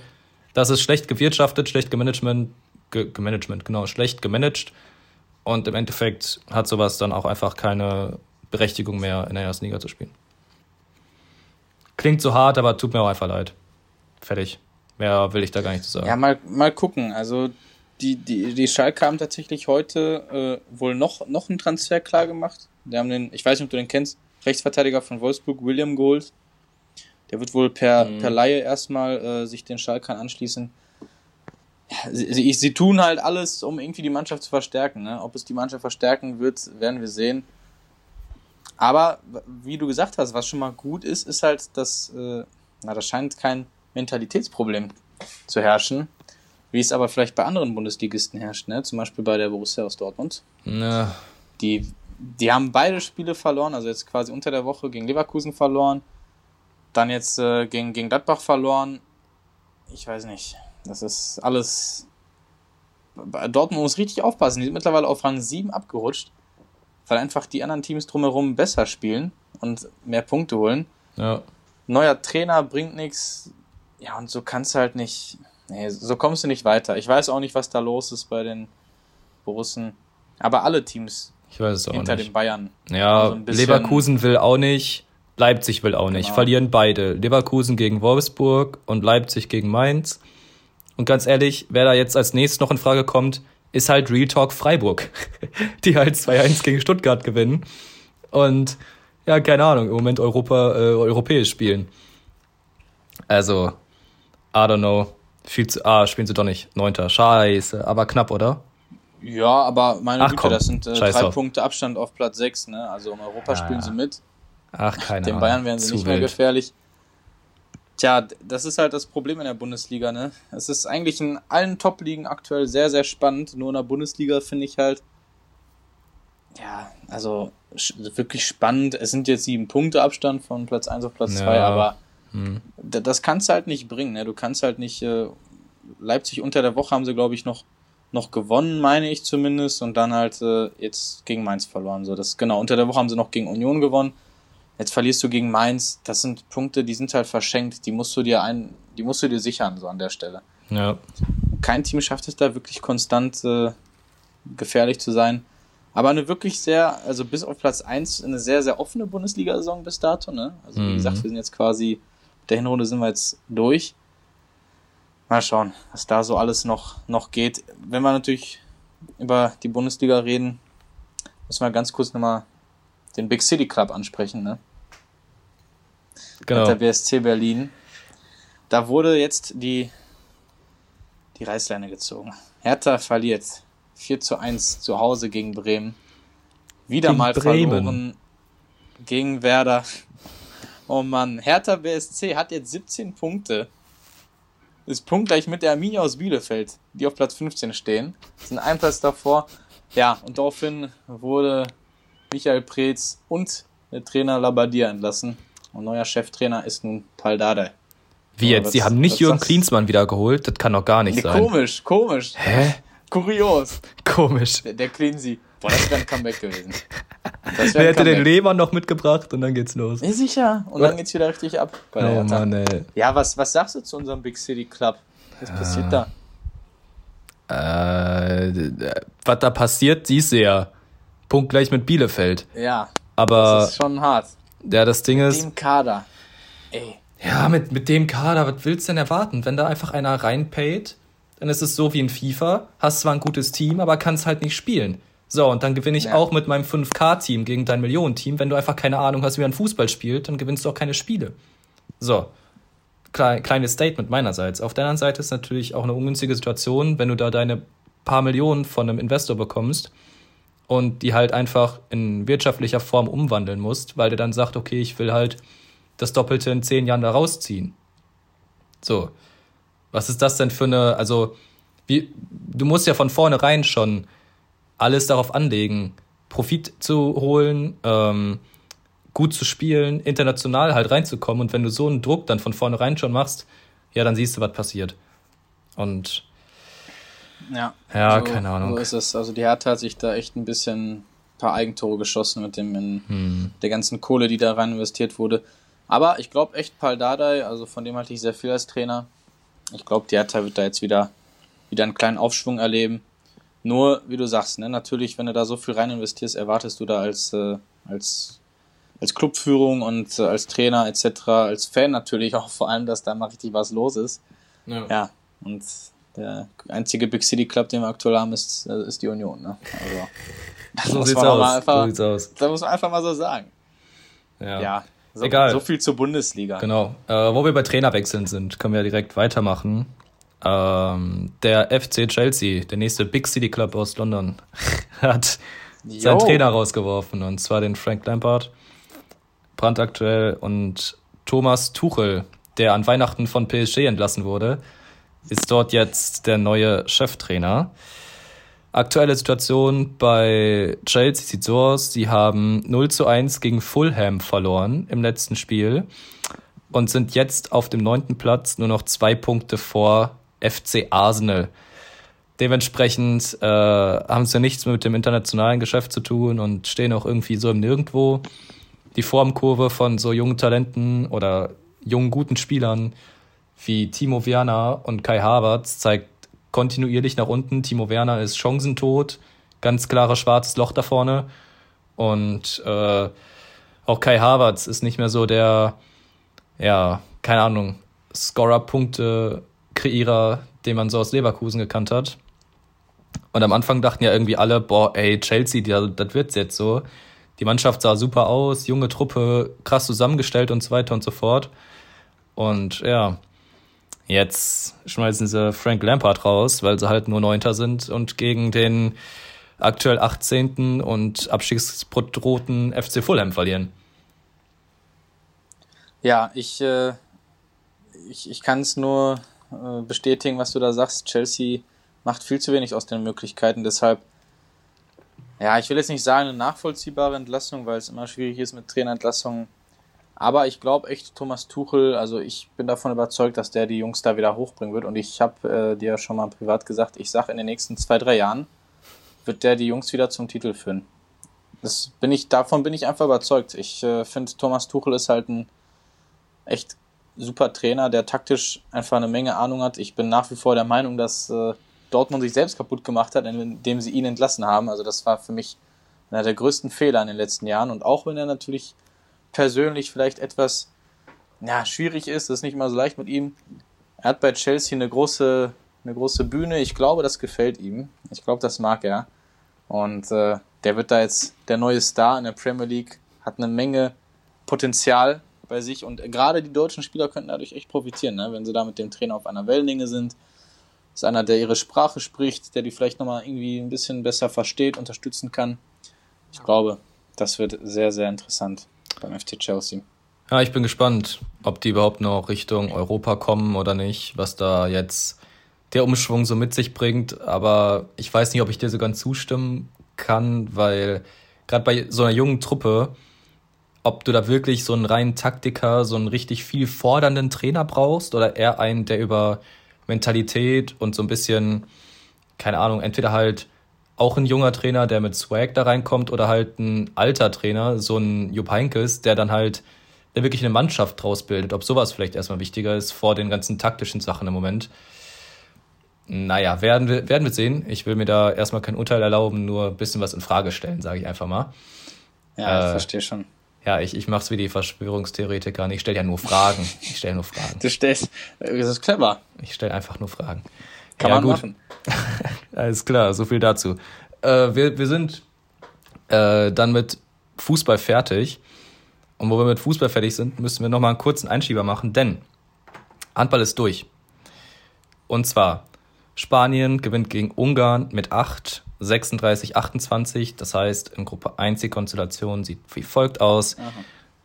Das ist schlecht gewirtschaftet, schlecht gemanagement, ge gemanagement, genau, schlecht gemanagt. Und im Endeffekt hat sowas dann auch einfach keine Berechtigung mehr, in der ersten Liga zu spielen. Klingt so hart, aber tut mir auch einfach leid. Fertig. Mehr will ich da gar nicht zu sagen. Ja, mal, mal gucken. Also die, die, die Schalke haben tatsächlich heute äh, wohl noch, noch einen Transfer klar gemacht. Die haben den, ich weiß nicht, ob du den kennst, Rechtsverteidiger von Wolfsburg, William geholt. Der wird wohl per, mhm. per Laie erstmal äh, sich den Schalkern anschließen. Ja, sie, sie, tun halt alles, um irgendwie die Mannschaft zu verstärken. Ne? Ob es die Mannschaft verstärken wird, werden wir sehen. Aber wie du gesagt hast, was schon mal gut ist, ist halt, dass äh, na, das scheint kein Mentalitätsproblem zu herrschen, wie es aber vielleicht bei anderen Bundesligisten herrscht, ne? zum Beispiel bei der Borussia aus Dortmund. Ja. Die, die haben beide Spiele verloren, also jetzt quasi unter der Woche gegen Leverkusen verloren, dann jetzt äh, gegen, gegen Gladbach verloren. Ich weiß nicht. Das ist alles. Dortmund muss richtig aufpassen. Die sind mittlerweile auf Rang 7 abgerutscht, weil einfach die anderen Teams drumherum besser spielen und mehr Punkte holen. Ja. Neuer Trainer bringt nichts. Ja, und so kannst du halt nicht. Nee, so kommst du nicht weiter. Ich weiß auch nicht, was da los ist bei den Borussen. Aber alle Teams ich weiß es auch hinter nicht. den Bayern. Ja, also Leverkusen will auch nicht. Leipzig will auch nicht. Genau. Verlieren beide. Leverkusen gegen Wolfsburg und Leipzig gegen Mainz. Und ganz ehrlich, wer da jetzt als nächstes noch in Frage kommt, ist halt Real Talk Freiburg, [laughs] die halt 2-1 gegen Stuttgart gewinnen. Und ja, keine Ahnung, im Moment Europa, äh, europäisch spielen. Also, I don't know. Viel zu, ah, spielen sie doch nicht. Neunter. Scheiße. Aber knapp, oder? Ja, aber meine Ach, Güte, komm. das sind äh, drei auf. Punkte Abstand auf Platz 6, ne? Also im Europa ja, spielen sie mit. Ach, keine Den Bayern wären sie nicht mehr gefährlich. Tja, das ist halt das Problem in der Bundesliga, ne? Es ist eigentlich in allen Top-Ligen aktuell sehr, sehr spannend. Nur in der Bundesliga finde ich halt, ja, also wirklich spannend. Es sind jetzt sieben Punkte Abstand von Platz 1 auf Platz 2, ja. aber hm. das kannst du halt nicht bringen, ne? Du kannst halt nicht, äh, Leipzig unter der Woche haben sie, glaube ich, noch, noch gewonnen, meine ich zumindest, und dann halt äh, jetzt gegen Mainz verloren. So, das, genau, unter der Woche haben sie noch gegen Union gewonnen Jetzt verlierst du gegen Mainz. Das sind Punkte, die sind halt verschenkt. Die musst du dir ein, die musst du dir sichern, so an der Stelle. Ja. Kein Team schafft es da wirklich konstant äh, gefährlich zu sein. Aber eine wirklich sehr, also bis auf Platz 1, eine sehr, sehr offene Bundesliga-Saison bis dato. Ne? Also wie mhm. gesagt, wir sind jetzt quasi, der Hinrunde sind wir jetzt durch. Mal schauen, was da so alles noch, noch geht. Wenn wir natürlich über die Bundesliga reden, müssen wir ganz kurz nochmal den Big City Club ansprechen. Ne? genau. der BSC Berlin. Da wurde jetzt die, die Reißleine gezogen. Hertha verliert 4 zu 1 zu Hause gegen Bremen. Wieder gegen mal Bremen. verloren gegen Werder. Oh Mann, Hertha BSC hat jetzt 17 Punkte. Ist punktgleich mit der Arminia aus Bielefeld, die auf Platz 15 stehen. Sind ein Platz davor. Ja, und daraufhin wurde Michael Preetz und der Trainer Labadier entlassen. Und neuer Cheftrainer ist nun Paul Dardai. Wie jetzt? Sie haben nicht Jürgen Klinsmann wieder geholt? Das kann doch gar nicht nee, sein. Komisch, komisch. Hä? Kurios. Komisch. Der, der Cleansy. Boah, das wäre ein Comeback gewesen. Der [laughs] hätte den Lehmann noch mitgebracht und dann geht's los. Ja, sicher. Und dann geht's wieder richtig ab. Oh Mann, ey. Ja, was, was sagst du zu unserem Big City Club? Was passiert da? Äh, was da passiert, siehst du ja. Punkt gleich mit Bielefeld. Ja. Aber. Das ist schon hart. Ja, das Ding mit ist. Mit dem Kader. Ey. Ja, mit, mit dem Kader, was willst du denn erwarten? Wenn da einfach einer reinpayt, dann ist es so wie in FIFA. Hast zwar ein gutes Team, aber kannst halt nicht spielen. So, und dann gewinne ich ja. auch mit meinem 5K-Team gegen dein Millionenteam. Wenn du einfach keine Ahnung hast, wie man Fußball spielt, dann gewinnst du auch keine Spiele. So. kleines Statement meinerseits. Auf der anderen Seite ist natürlich auch eine ungünstige Situation, wenn du da deine paar Millionen von einem Investor bekommst und die halt einfach in wirtschaftlicher Form umwandeln musst, weil der dann sagt, okay, ich will halt das Doppelte in zehn Jahren da rausziehen. So. Was ist das denn für eine, also, wie, du musst ja von vornherein schon alles darauf anlegen, Profit zu holen, ähm, gut zu spielen, international halt reinzukommen. Und wenn du so einen Druck dann von vornherein schon machst, ja, dann siehst du, was passiert. Und ja, ja so, keine Ahnung. So ist es. Also die Hertha hat sich da echt ein bisschen ein paar Eigentore geschossen mit dem in hm. der ganzen Kohle, die da rein investiert wurde. Aber ich glaube echt Paul Dardai, also von dem halte ich sehr viel als Trainer. Ich glaube, die Hertha wird da jetzt wieder, wieder einen kleinen Aufschwung erleben. Nur, wie du sagst, ne, natürlich, wenn du da so viel rein investierst, erwartest du da als, äh, als, als Clubführung und äh, als Trainer etc., als Fan natürlich auch vor allem, dass da mal richtig was los ist. Ja, ja und der einzige Big City Club, den wir aktuell haben, ist, äh, ist die Union. Ne? Also, [laughs] so sieht's aus. Einfach, so sieht's aus. Das muss man einfach mal so sagen. Ja. ja so, Egal. So viel zur Bundesliga. Genau. Äh, wo wir bei Trainerwechseln sind, können wir direkt weitermachen. Ähm, der FC Chelsea, der nächste Big City Club aus London, [laughs] hat Yo. seinen Trainer rausgeworfen und zwar den Frank Lampard, brandaktuell und Thomas Tuchel, der an Weihnachten von PSG entlassen wurde, ist dort jetzt der neue Cheftrainer. Aktuelle Situation bei Chelsea sieht so aus, sie haben 0 zu 1 gegen Fulham verloren im letzten Spiel und sind jetzt auf dem neunten Platz nur noch zwei Punkte vor FC Arsenal. Dementsprechend äh, haben sie nichts mehr mit dem internationalen Geschäft zu tun und stehen auch irgendwie so im Nirgendwo. Die Formkurve von so jungen Talenten oder jungen guten Spielern wie Timo Werner und Kai Havertz zeigt kontinuierlich nach unten. Timo Werner ist chancentot, ganz klares schwarzes Loch da vorne. Und äh, auch Kai Havertz ist nicht mehr so der, ja, keine Ahnung, Scorer-Punkte, Kreierer, den man so aus Leverkusen gekannt hat. Und am Anfang dachten ja irgendwie alle, boah, ey, Chelsea, das wird's jetzt so. Die Mannschaft sah super aus, junge Truppe, krass zusammengestellt und so weiter und so fort. Und ja, Jetzt schmeißen sie Frank Lampard raus, weil sie halt nur Neunter sind und gegen den aktuell 18. und abstiegsbedrohten FC Fulham verlieren. Ja, ich, äh, ich, ich kann es nur äh, bestätigen, was du da sagst. Chelsea macht viel zu wenig aus den Möglichkeiten, deshalb ja, ich will jetzt nicht sagen eine nachvollziehbare Entlassung, weil es immer schwierig ist mit Trainerentlassungen. Aber ich glaube echt, Thomas Tuchel, also ich bin davon überzeugt, dass der die Jungs da wieder hochbringen wird. Und ich habe äh, dir schon mal privat gesagt, ich sage, in den nächsten zwei, drei Jahren wird der die Jungs wieder zum Titel führen. Das bin ich, davon bin ich einfach überzeugt. Ich äh, finde, Thomas Tuchel ist halt ein echt super Trainer, der taktisch einfach eine Menge Ahnung hat. Ich bin nach wie vor der Meinung, dass äh, Dortmund sich selbst kaputt gemacht hat, indem sie ihn entlassen haben. Also das war für mich einer der größten Fehler in den letzten Jahren. Und auch wenn er natürlich persönlich vielleicht etwas ja, schwierig ist, ist nicht immer so leicht mit ihm. Er hat bei Chelsea eine große, eine große Bühne. Ich glaube, das gefällt ihm. Ich glaube, das mag er. Und äh, der wird da jetzt der neue Star in der Premier League, hat eine Menge Potenzial bei sich und gerade die deutschen Spieler könnten dadurch echt profitieren, ne? wenn sie da mit dem Trainer auf einer Wellenlänge sind ist einer, der ihre Sprache spricht, der die vielleicht nochmal irgendwie ein bisschen besser versteht, unterstützen kann. Ich glaube, das wird sehr, sehr interessant beim FC Chelsea. Ja, ich bin gespannt, ob die überhaupt noch Richtung Europa kommen oder nicht, was da jetzt der Umschwung so mit sich bringt. Aber ich weiß nicht, ob ich dir so ganz zustimmen kann, weil gerade bei so einer jungen Truppe, ob du da wirklich so einen reinen Taktiker, so einen richtig viel fordernden Trainer brauchst oder eher einen, der über Mentalität und so ein bisschen, keine Ahnung, entweder halt auch ein junger Trainer, der mit Swag da reinkommt, oder halt ein alter Trainer, so ein Jupp Heinkes, der dann halt der wirklich eine Mannschaft draus bildet. Ob sowas vielleicht erstmal wichtiger ist vor den ganzen taktischen Sachen im Moment. Naja, werden wir, werden wir sehen. Ich will mir da erstmal kein Urteil erlauben, nur ein bisschen was in Frage stellen, sage ich einfach mal. Ja, ich äh, verstehe schon. Ja, ich, ich mach's wie die Verschwörungstheoretiker. Ich stelle ja nur Fragen. Ich stelle nur Fragen. Du stellst, das ist clever. Ich stelle einfach nur Fragen. Kann ja, man gut. machen. [laughs] Alles klar, so viel dazu. Äh, wir, wir sind äh, dann mit Fußball fertig. Und wo wir mit Fußball fertig sind, müssen wir nochmal einen kurzen Einschieber machen, denn Handball ist durch. Und zwar, Spanien gewinnt gegen Ungarn mit 8 36, 28. Das heißt, in Gruppe 1 die Konstellation sieht wie folgt aus. Aha.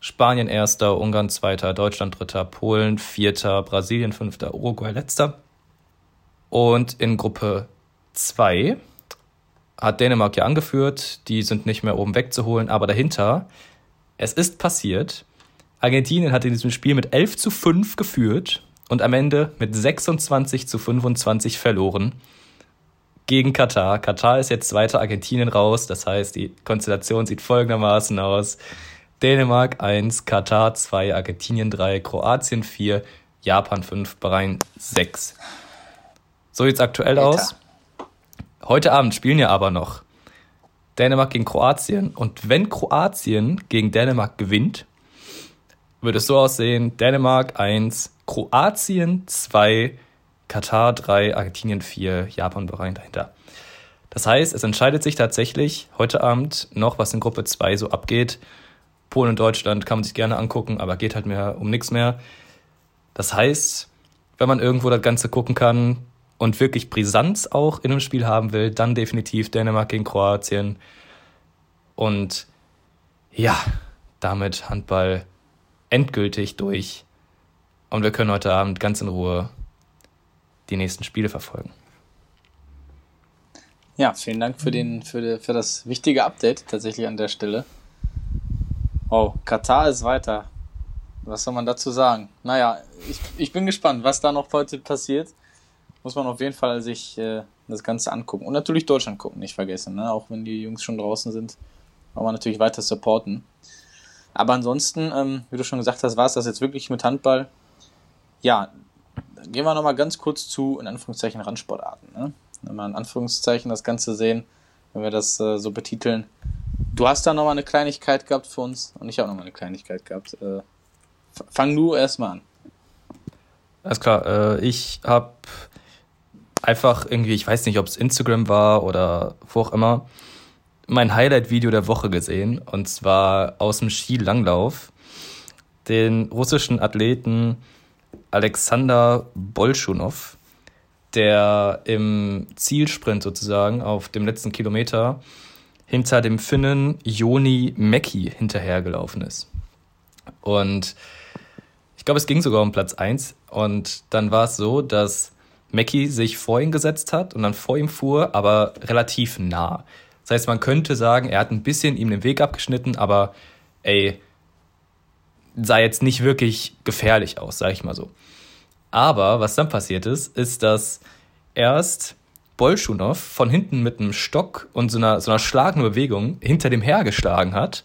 Spanien erster, Ungarn zweiter, Deutschland dritter, Polen vierter, Brasilien fünfter, Uruguay letzter. Und in Gruppe 2 hat Dänemark ja angeführt, die sind nicht mehr oben wegzuholen, aber dahinter, es ist passiert, Argentinien hat in diesem Spiel mit 11 zu 5 geführt und am Ende mit 26 zu 25 verloren gegen Katar. Katar ist jetzt zweiter, Argentinien raus. Das heißt, die Konstellation sieht folgendermaßen aus. Dänemark 1, Katar 2, Argentinien 3, Kroatien 4, Japan 5, Bahrain 6. So sieht's aktuell Alter. aus. Heute Abend spielen ja aber noch Dänemark gegen Kroatien. Und wenn Kroatien gegen Dänemark gewinnt, würde es so aussehen: Dänemark 1, Kroatien 2, Katar 3, Argentinien 4, Japan Bahrain dahinter. Das heißt, es entscheidet sich tatsächlich heute Abend noch, was in Gruppe 2 so abgeht. Polen und Deutschland kann man sich gerne angucken, aber geht halt mehr um nichts mehr. Das heißt, wenn man irgendwo das Ganze gucken kann und wirklich Brisanz auch in einem Spiel haben will, dann definitiv Dänemark gegen Kroatien. Und ja, damit Handball endgültig durch. Und wir können heute Abend ganz in Ruhe die nächsten Spiele verfolgen. Ja, vielen Dank für, den, für, die, für das wichtige Update tatsächlich an der Stelle. Oh, Katar ist weiter. Was soll man dazu sagen? Naja, ich, ich bin gespannt, was da noch heute passiert. Muss man auf jeden Fall sich äh, das Ganze angucken. Und natürlich Deutschland gucken, nicht vergessen. Ne? Auch wenn die Jungs schon draußen sind, wollen wir natürlich weiter supporten. Aber ansonsten, ähm, wie du schon gesagt hast, war es das jetzt wirklich mit Handball. Ja, gehen wir nochmal ganz kurz zu, in Anführungszeichen, Randsportarten. Ne? Wenn wir in Anführungszeichen das Ganze sehen, wenn wir das äh, so betiteln. Du hast da nochmal eine Kleinigkeit gehabt für uns und ich habe nochmal eine Kleinigkeit gehabt. Äh, fang du erstmal an. Alles klar, äh, ich habe einfach irgendwie, ich weiß nicht, ob es Instagram war oder wo auch immer, mein Highlight-Video der Woche gesehen und zwar aus dem Skilanglauf. Den russischen Athleten Alexander Bolschunow, der im Zielsprint sozusagen auf dem letzten Kilometer hinter dem Finnen Joni Mäki hinterhergelaufen ist. Und ich glaube, es ging sogar um Platz 1. Und dann war es so, dass Mackie sich vor ihn gesetzt hat und dann vor ihm fuhr, aber relativ nah. Das heißt, man könnte sagen, er hat ein bisschen ihm den Weg abgeschnitten, aber ey, sah jetzt nicht wirklich gefährlich aus, sag ich mal so. Aber was dann passiert ist, ist, dass erst Bolschunow von hinten mit einem Stock und so einer, so einer schlagenden Bewegung hinter dem hergeschlagen hat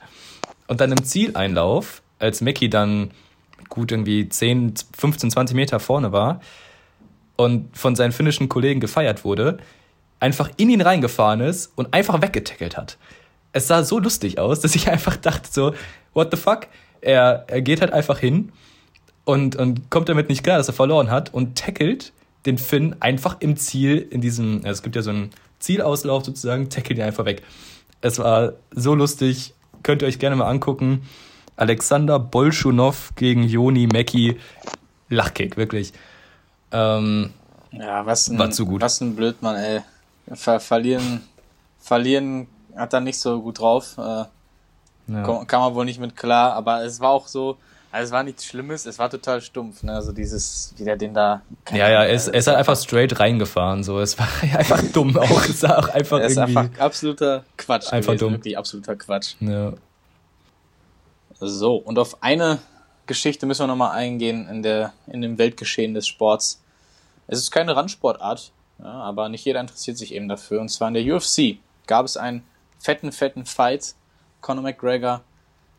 und dann im Zieleinlauf, als Mackie dann gut irgendwie 10, 15, 20 Meter vorne war und von seinen finnischen Kollegen gefeiert wurde, einfach in ihn reingefahren ist und einfach weggetackelt hat. Es sah so lustig aus, dass ich [laughs] einfach dachte so, what the fuck? Er, er geht halt einfach hin und, und kommt damit nicht klar, dass er verloren hat und tackelt den Finn einfach im Ziel in diesem, es gibt ja so einen Zielauslauf sozusagen, tackelt ihn einfach weg. Es war so lustig, könnt ihr euch gerne mal angucken. Alexander Bolschunow gegen Joni Mecki. Lachkick, wirklich. Ähm, ja, was ein, war zu gut. Was ein Blödmann, ey. Ver verlieren, verlieren hat er nicht so gut drauf. Äh, ja. Kann man wohl nicht mit klar, aber es war auch so, also es war nichts Schlimmes, es war total stumpf, ne? Also dieses, wie der den da. Ja, ja, es, es hat einfach straight reingefahren, so. Es war [laughs] einfach dumm [laughs] auch. Es war auch einfach es irgendwie. ist einfach absoluter Quatsch. Einfach gewesen, dumm. Wirklich absoluter Quatsch. Ja. So, und auf eine Geschichte müssen wir nochmal eingehen in, der, in dem Weltgeschehen des Sports. Es ist keine Randsportart, ja, aber nicht jeder interessiert sich eben dafür. Und zwar in der UFC gab es einen fetten, fetten Fight. Conor McGregor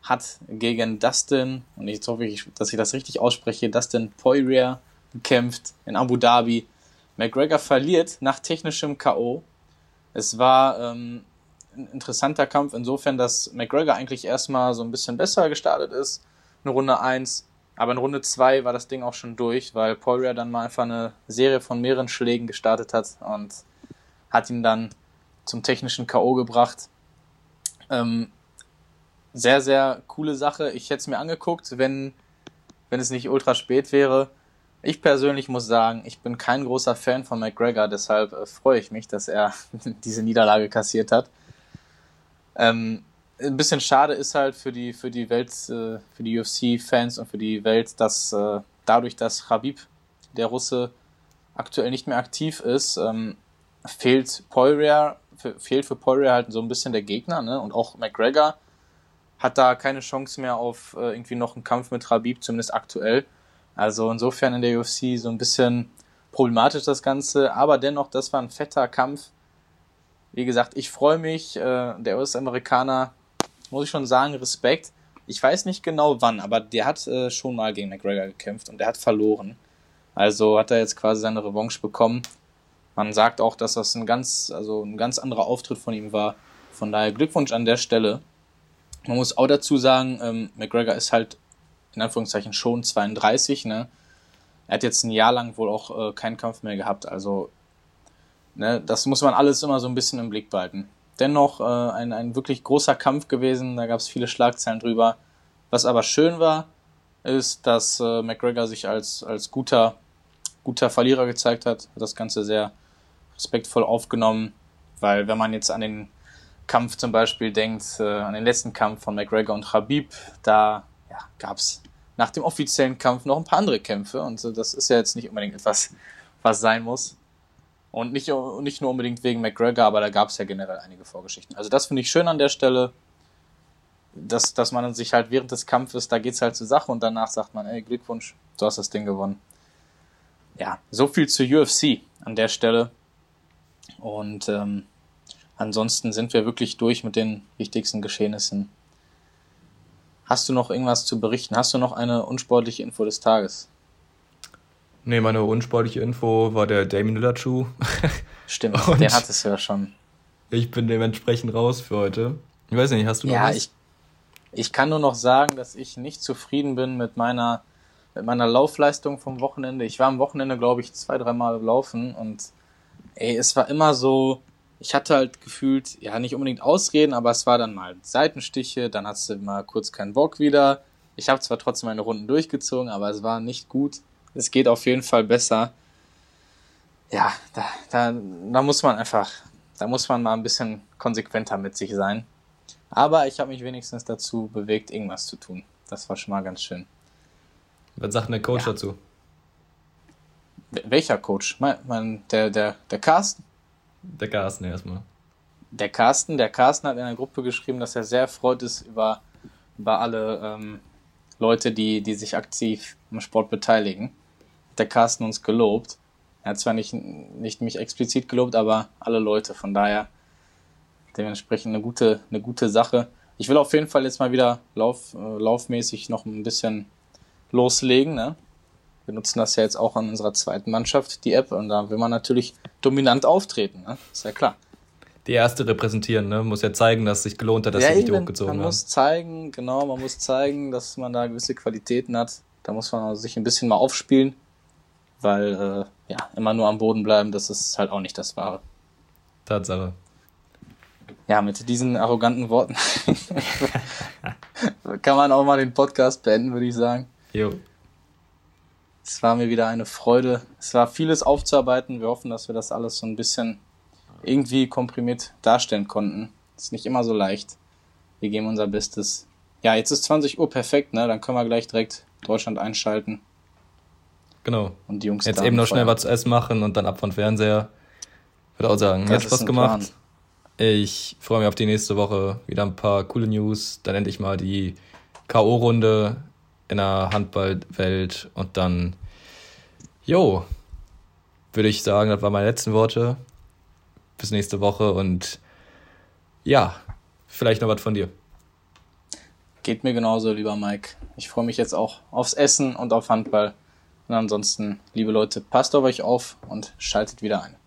hat gegen Dustin, und ich hoffe, dass ich das richtig ausspreche, Dustin Poirier gekämpft in Abu Dhabi. McGregor verliert nach technischem K.O. Es war ähm, ein interessanter Kampf insofern, dass McGregor eigentlich erstmal so ein bisschen besser gestartet ist, in Runde 1. Aber in Runde 2 war das Ding auch schon durch, weil Poirier dann mal einfach eine Serie von mehreren Schlägen gestartet hat und hat ihn dann zum technischen K.O. gebracht. Ähm, sehr, sehr coole Sache. Ich hätte es mir angeguckt, wenn, wenn es nicht ultra spät wäre. Ich persönlich muss sagen, ich bin kein großer Fan von McGregor, deshalb äh, freue ich mich, dass er [laughs] diese Niederlage kassiert hat. Ähm, ein bisschen schade ist halt für die, für die Welt, äh, für die UFC-Fans und für die Welt, dass äh, dadurch, dass Habib, der Russe, aktuell nicht mehr aktiv ist, ähm, fehlt Poirier, fehlt für Poirier halt so ein bisschen der Gegner, ne? Und auch McGregor hat da keine Chance mehr auf äh, irgendwie noch einen Kampf mit Habib, zumindest aktuell. Also insofern in der UFC so ein bisschen problematisch das Ganze, aber dennoch, das war ein fetter Kampf. Wie gesagt, ich freue mich. Äh, der US-Amerikaner, muss ich schon sagen, Respekt. Ich weiß nicht genau wann, aber der hat äh, schon mal gegen McGregor gekämpft und der hat verloren. Also hat er jetzt quasi seine Revanche bekommen. Man sagt auch, dass das ein ganz, also ein ganz anderer Auftritt von ihm war. Von daher Glückwunsch an der Stelle. Man muss auch dazu sagen, ähm, McGregor ist halt in Anführungszeichen schon 32, ne? Er hat jetzt ein Jahr lang wohl auch äh, keinen Kampf mehr gehabt, also ne, das muss man alles immer so ein bisschen im Blick behalten. Dennoch äh, ein, ein wirklich großer Kampf gewesen, da gab es viele Schlagzeilen drüber. Was aber schön war, ist, dass äh, McGregor sich als, als guter, guter Verlierer gezeigt hat, hat das Ganze sehr respektvoll aufgenommen, weil wenn man jetzt an den Kampf zum Beispiel denkt, äh, an den letzten Kampf von McGregor und Habib, da ja, gab es nach dem offiziellen Kampf noch ein paar andere Kämpfe und äh, das ist ja jetzt nicht unbedingt etwas, was sein muss. Und nicht, nicht nur unbedingt wegen McGregor, aber da gab es ja generell einige Vorgeschichten. Also das finde ich schön an der Stelle, dass, dass man sich halt während des Kampfes, da geht es halt zur Sache und danach sagt man, ey, Glückwunsch, du hast das Ding gewonnen. Ja, so viel zur UFC an der Stelle. Und ähm, Ansonsten sind wir wirklich durch mit den wichtigsten Geschehnissen. Hast du noch irgendwas zu berichten? Hast du noch eine unsportliche Info des Tages? Nee, meine unsportliche Info war der Damien Lillard Schuh. [laughs] Stimmt, [laughs] Und der hat es ja schon. Ich bin dementsprechend raus für heute. Ich weiß nicht, hast du noch ja, was? Ich, ich kann nur noch sagen, dass ich nicht zufrieden bin mit meiner, mit meiner Laufleistung vom Wochenende. Ich war am Wochenende, glaube ich, zwei, dreimal laufen und ey, es war immer so, ich hatte halt gefühlt, ja, nicht unbedingt Ausreden, aber es war dann mal Seitenstiche, dann hast du mal kurz keinen Bock wieder. Ich habe zwar trotzdem meine Runden durchgezogen, aber es war nicht gut. Es geht auf jeden Fall besser. Ja, da, da, da muss man einfach, da muss man mal ein bisschen konsequenter mit sich sein. Aber ich habe mich wenigstens dazu bewegt, irgendwas zu tun. Das war schon mal ganz schön. Was sagt der Coach ja. dazu? Welcher Coach? Mein, mein, der, der, der Carsten? Der Carsten erstmal. Der Carsten, der Carsten hat in der Gruppe geschrieben, dass er sehr erfreut ist über, über alle ähm, Leute, die, die sich aktiv im Sport beteiligen. Der Carsten uns gelobt. Er hat zwar nicht, nicht mich explizit gelobt, aber alle Leute. Von daher dementsprechend eine gute, eine gute Sache. Ich will auf jeden Fall jetzt mal wieder lauf, äh, laufmäßig noch ein bisschen loslegen. Ne? Wir nutzen das ja jetzt auch an unserer zweiten Mannschaft, die App, und da will man natürlich dominant auftreten. Ne? Ist ja klar. Die erste repräsentieren, ne? Muss ja zeigen, dass es sich gelohnt hat, dass ja, sie die hochgezogen haben. Man muss zeigen, genau, man muss zeigen, dass man da gewisse Qualitäten hat. Da muss man sich ein bisschen mal aufspielen, weil äh, ja, immer nur am Boden bleiben, das ist halt auch nicht das Wahre. Tatsache. Ja, mit diesen arroganten Worten [laughs] [laughs] kann man auch mal den Podcast beenden, würde ich sagen. Jo. Es war mir wieder eine Freude. Es war vieles aufzuarbeiten. Wir hoffen, dass wir das alles so ein bisschen irgendwie komprimiert darstellen konnten. Ist nicht immer so leicht. Wir geben unser Bestes. Ja, jetzt ist 20 Uhr perfekt, ne? Dann können wir gleich direkt Deutschland einschalten. Genau. Und die Jungs Jetzt eben noch schnell was zu essen machen und dann ab von Fernseher. Ich würde auch sagen, das hat Spaß gemacht. Plan. Ich freue mich auf die nächste Woche. Wieder ein paar coole News. Dann endlich mal die K.O.-Runde in der Handballwelt. Und dann, jo, würde ich sagen, das waren meine letzten Worte. Bis nächste Woche und ja, vielleicht noch was von dir. Geht mir genauso, lieber Mike. Ich freue mich jetzt auch aufs Essen und auf Handball. Und ansonsten, liebe Leute, passt auf euch auf und schaltet wieder ein.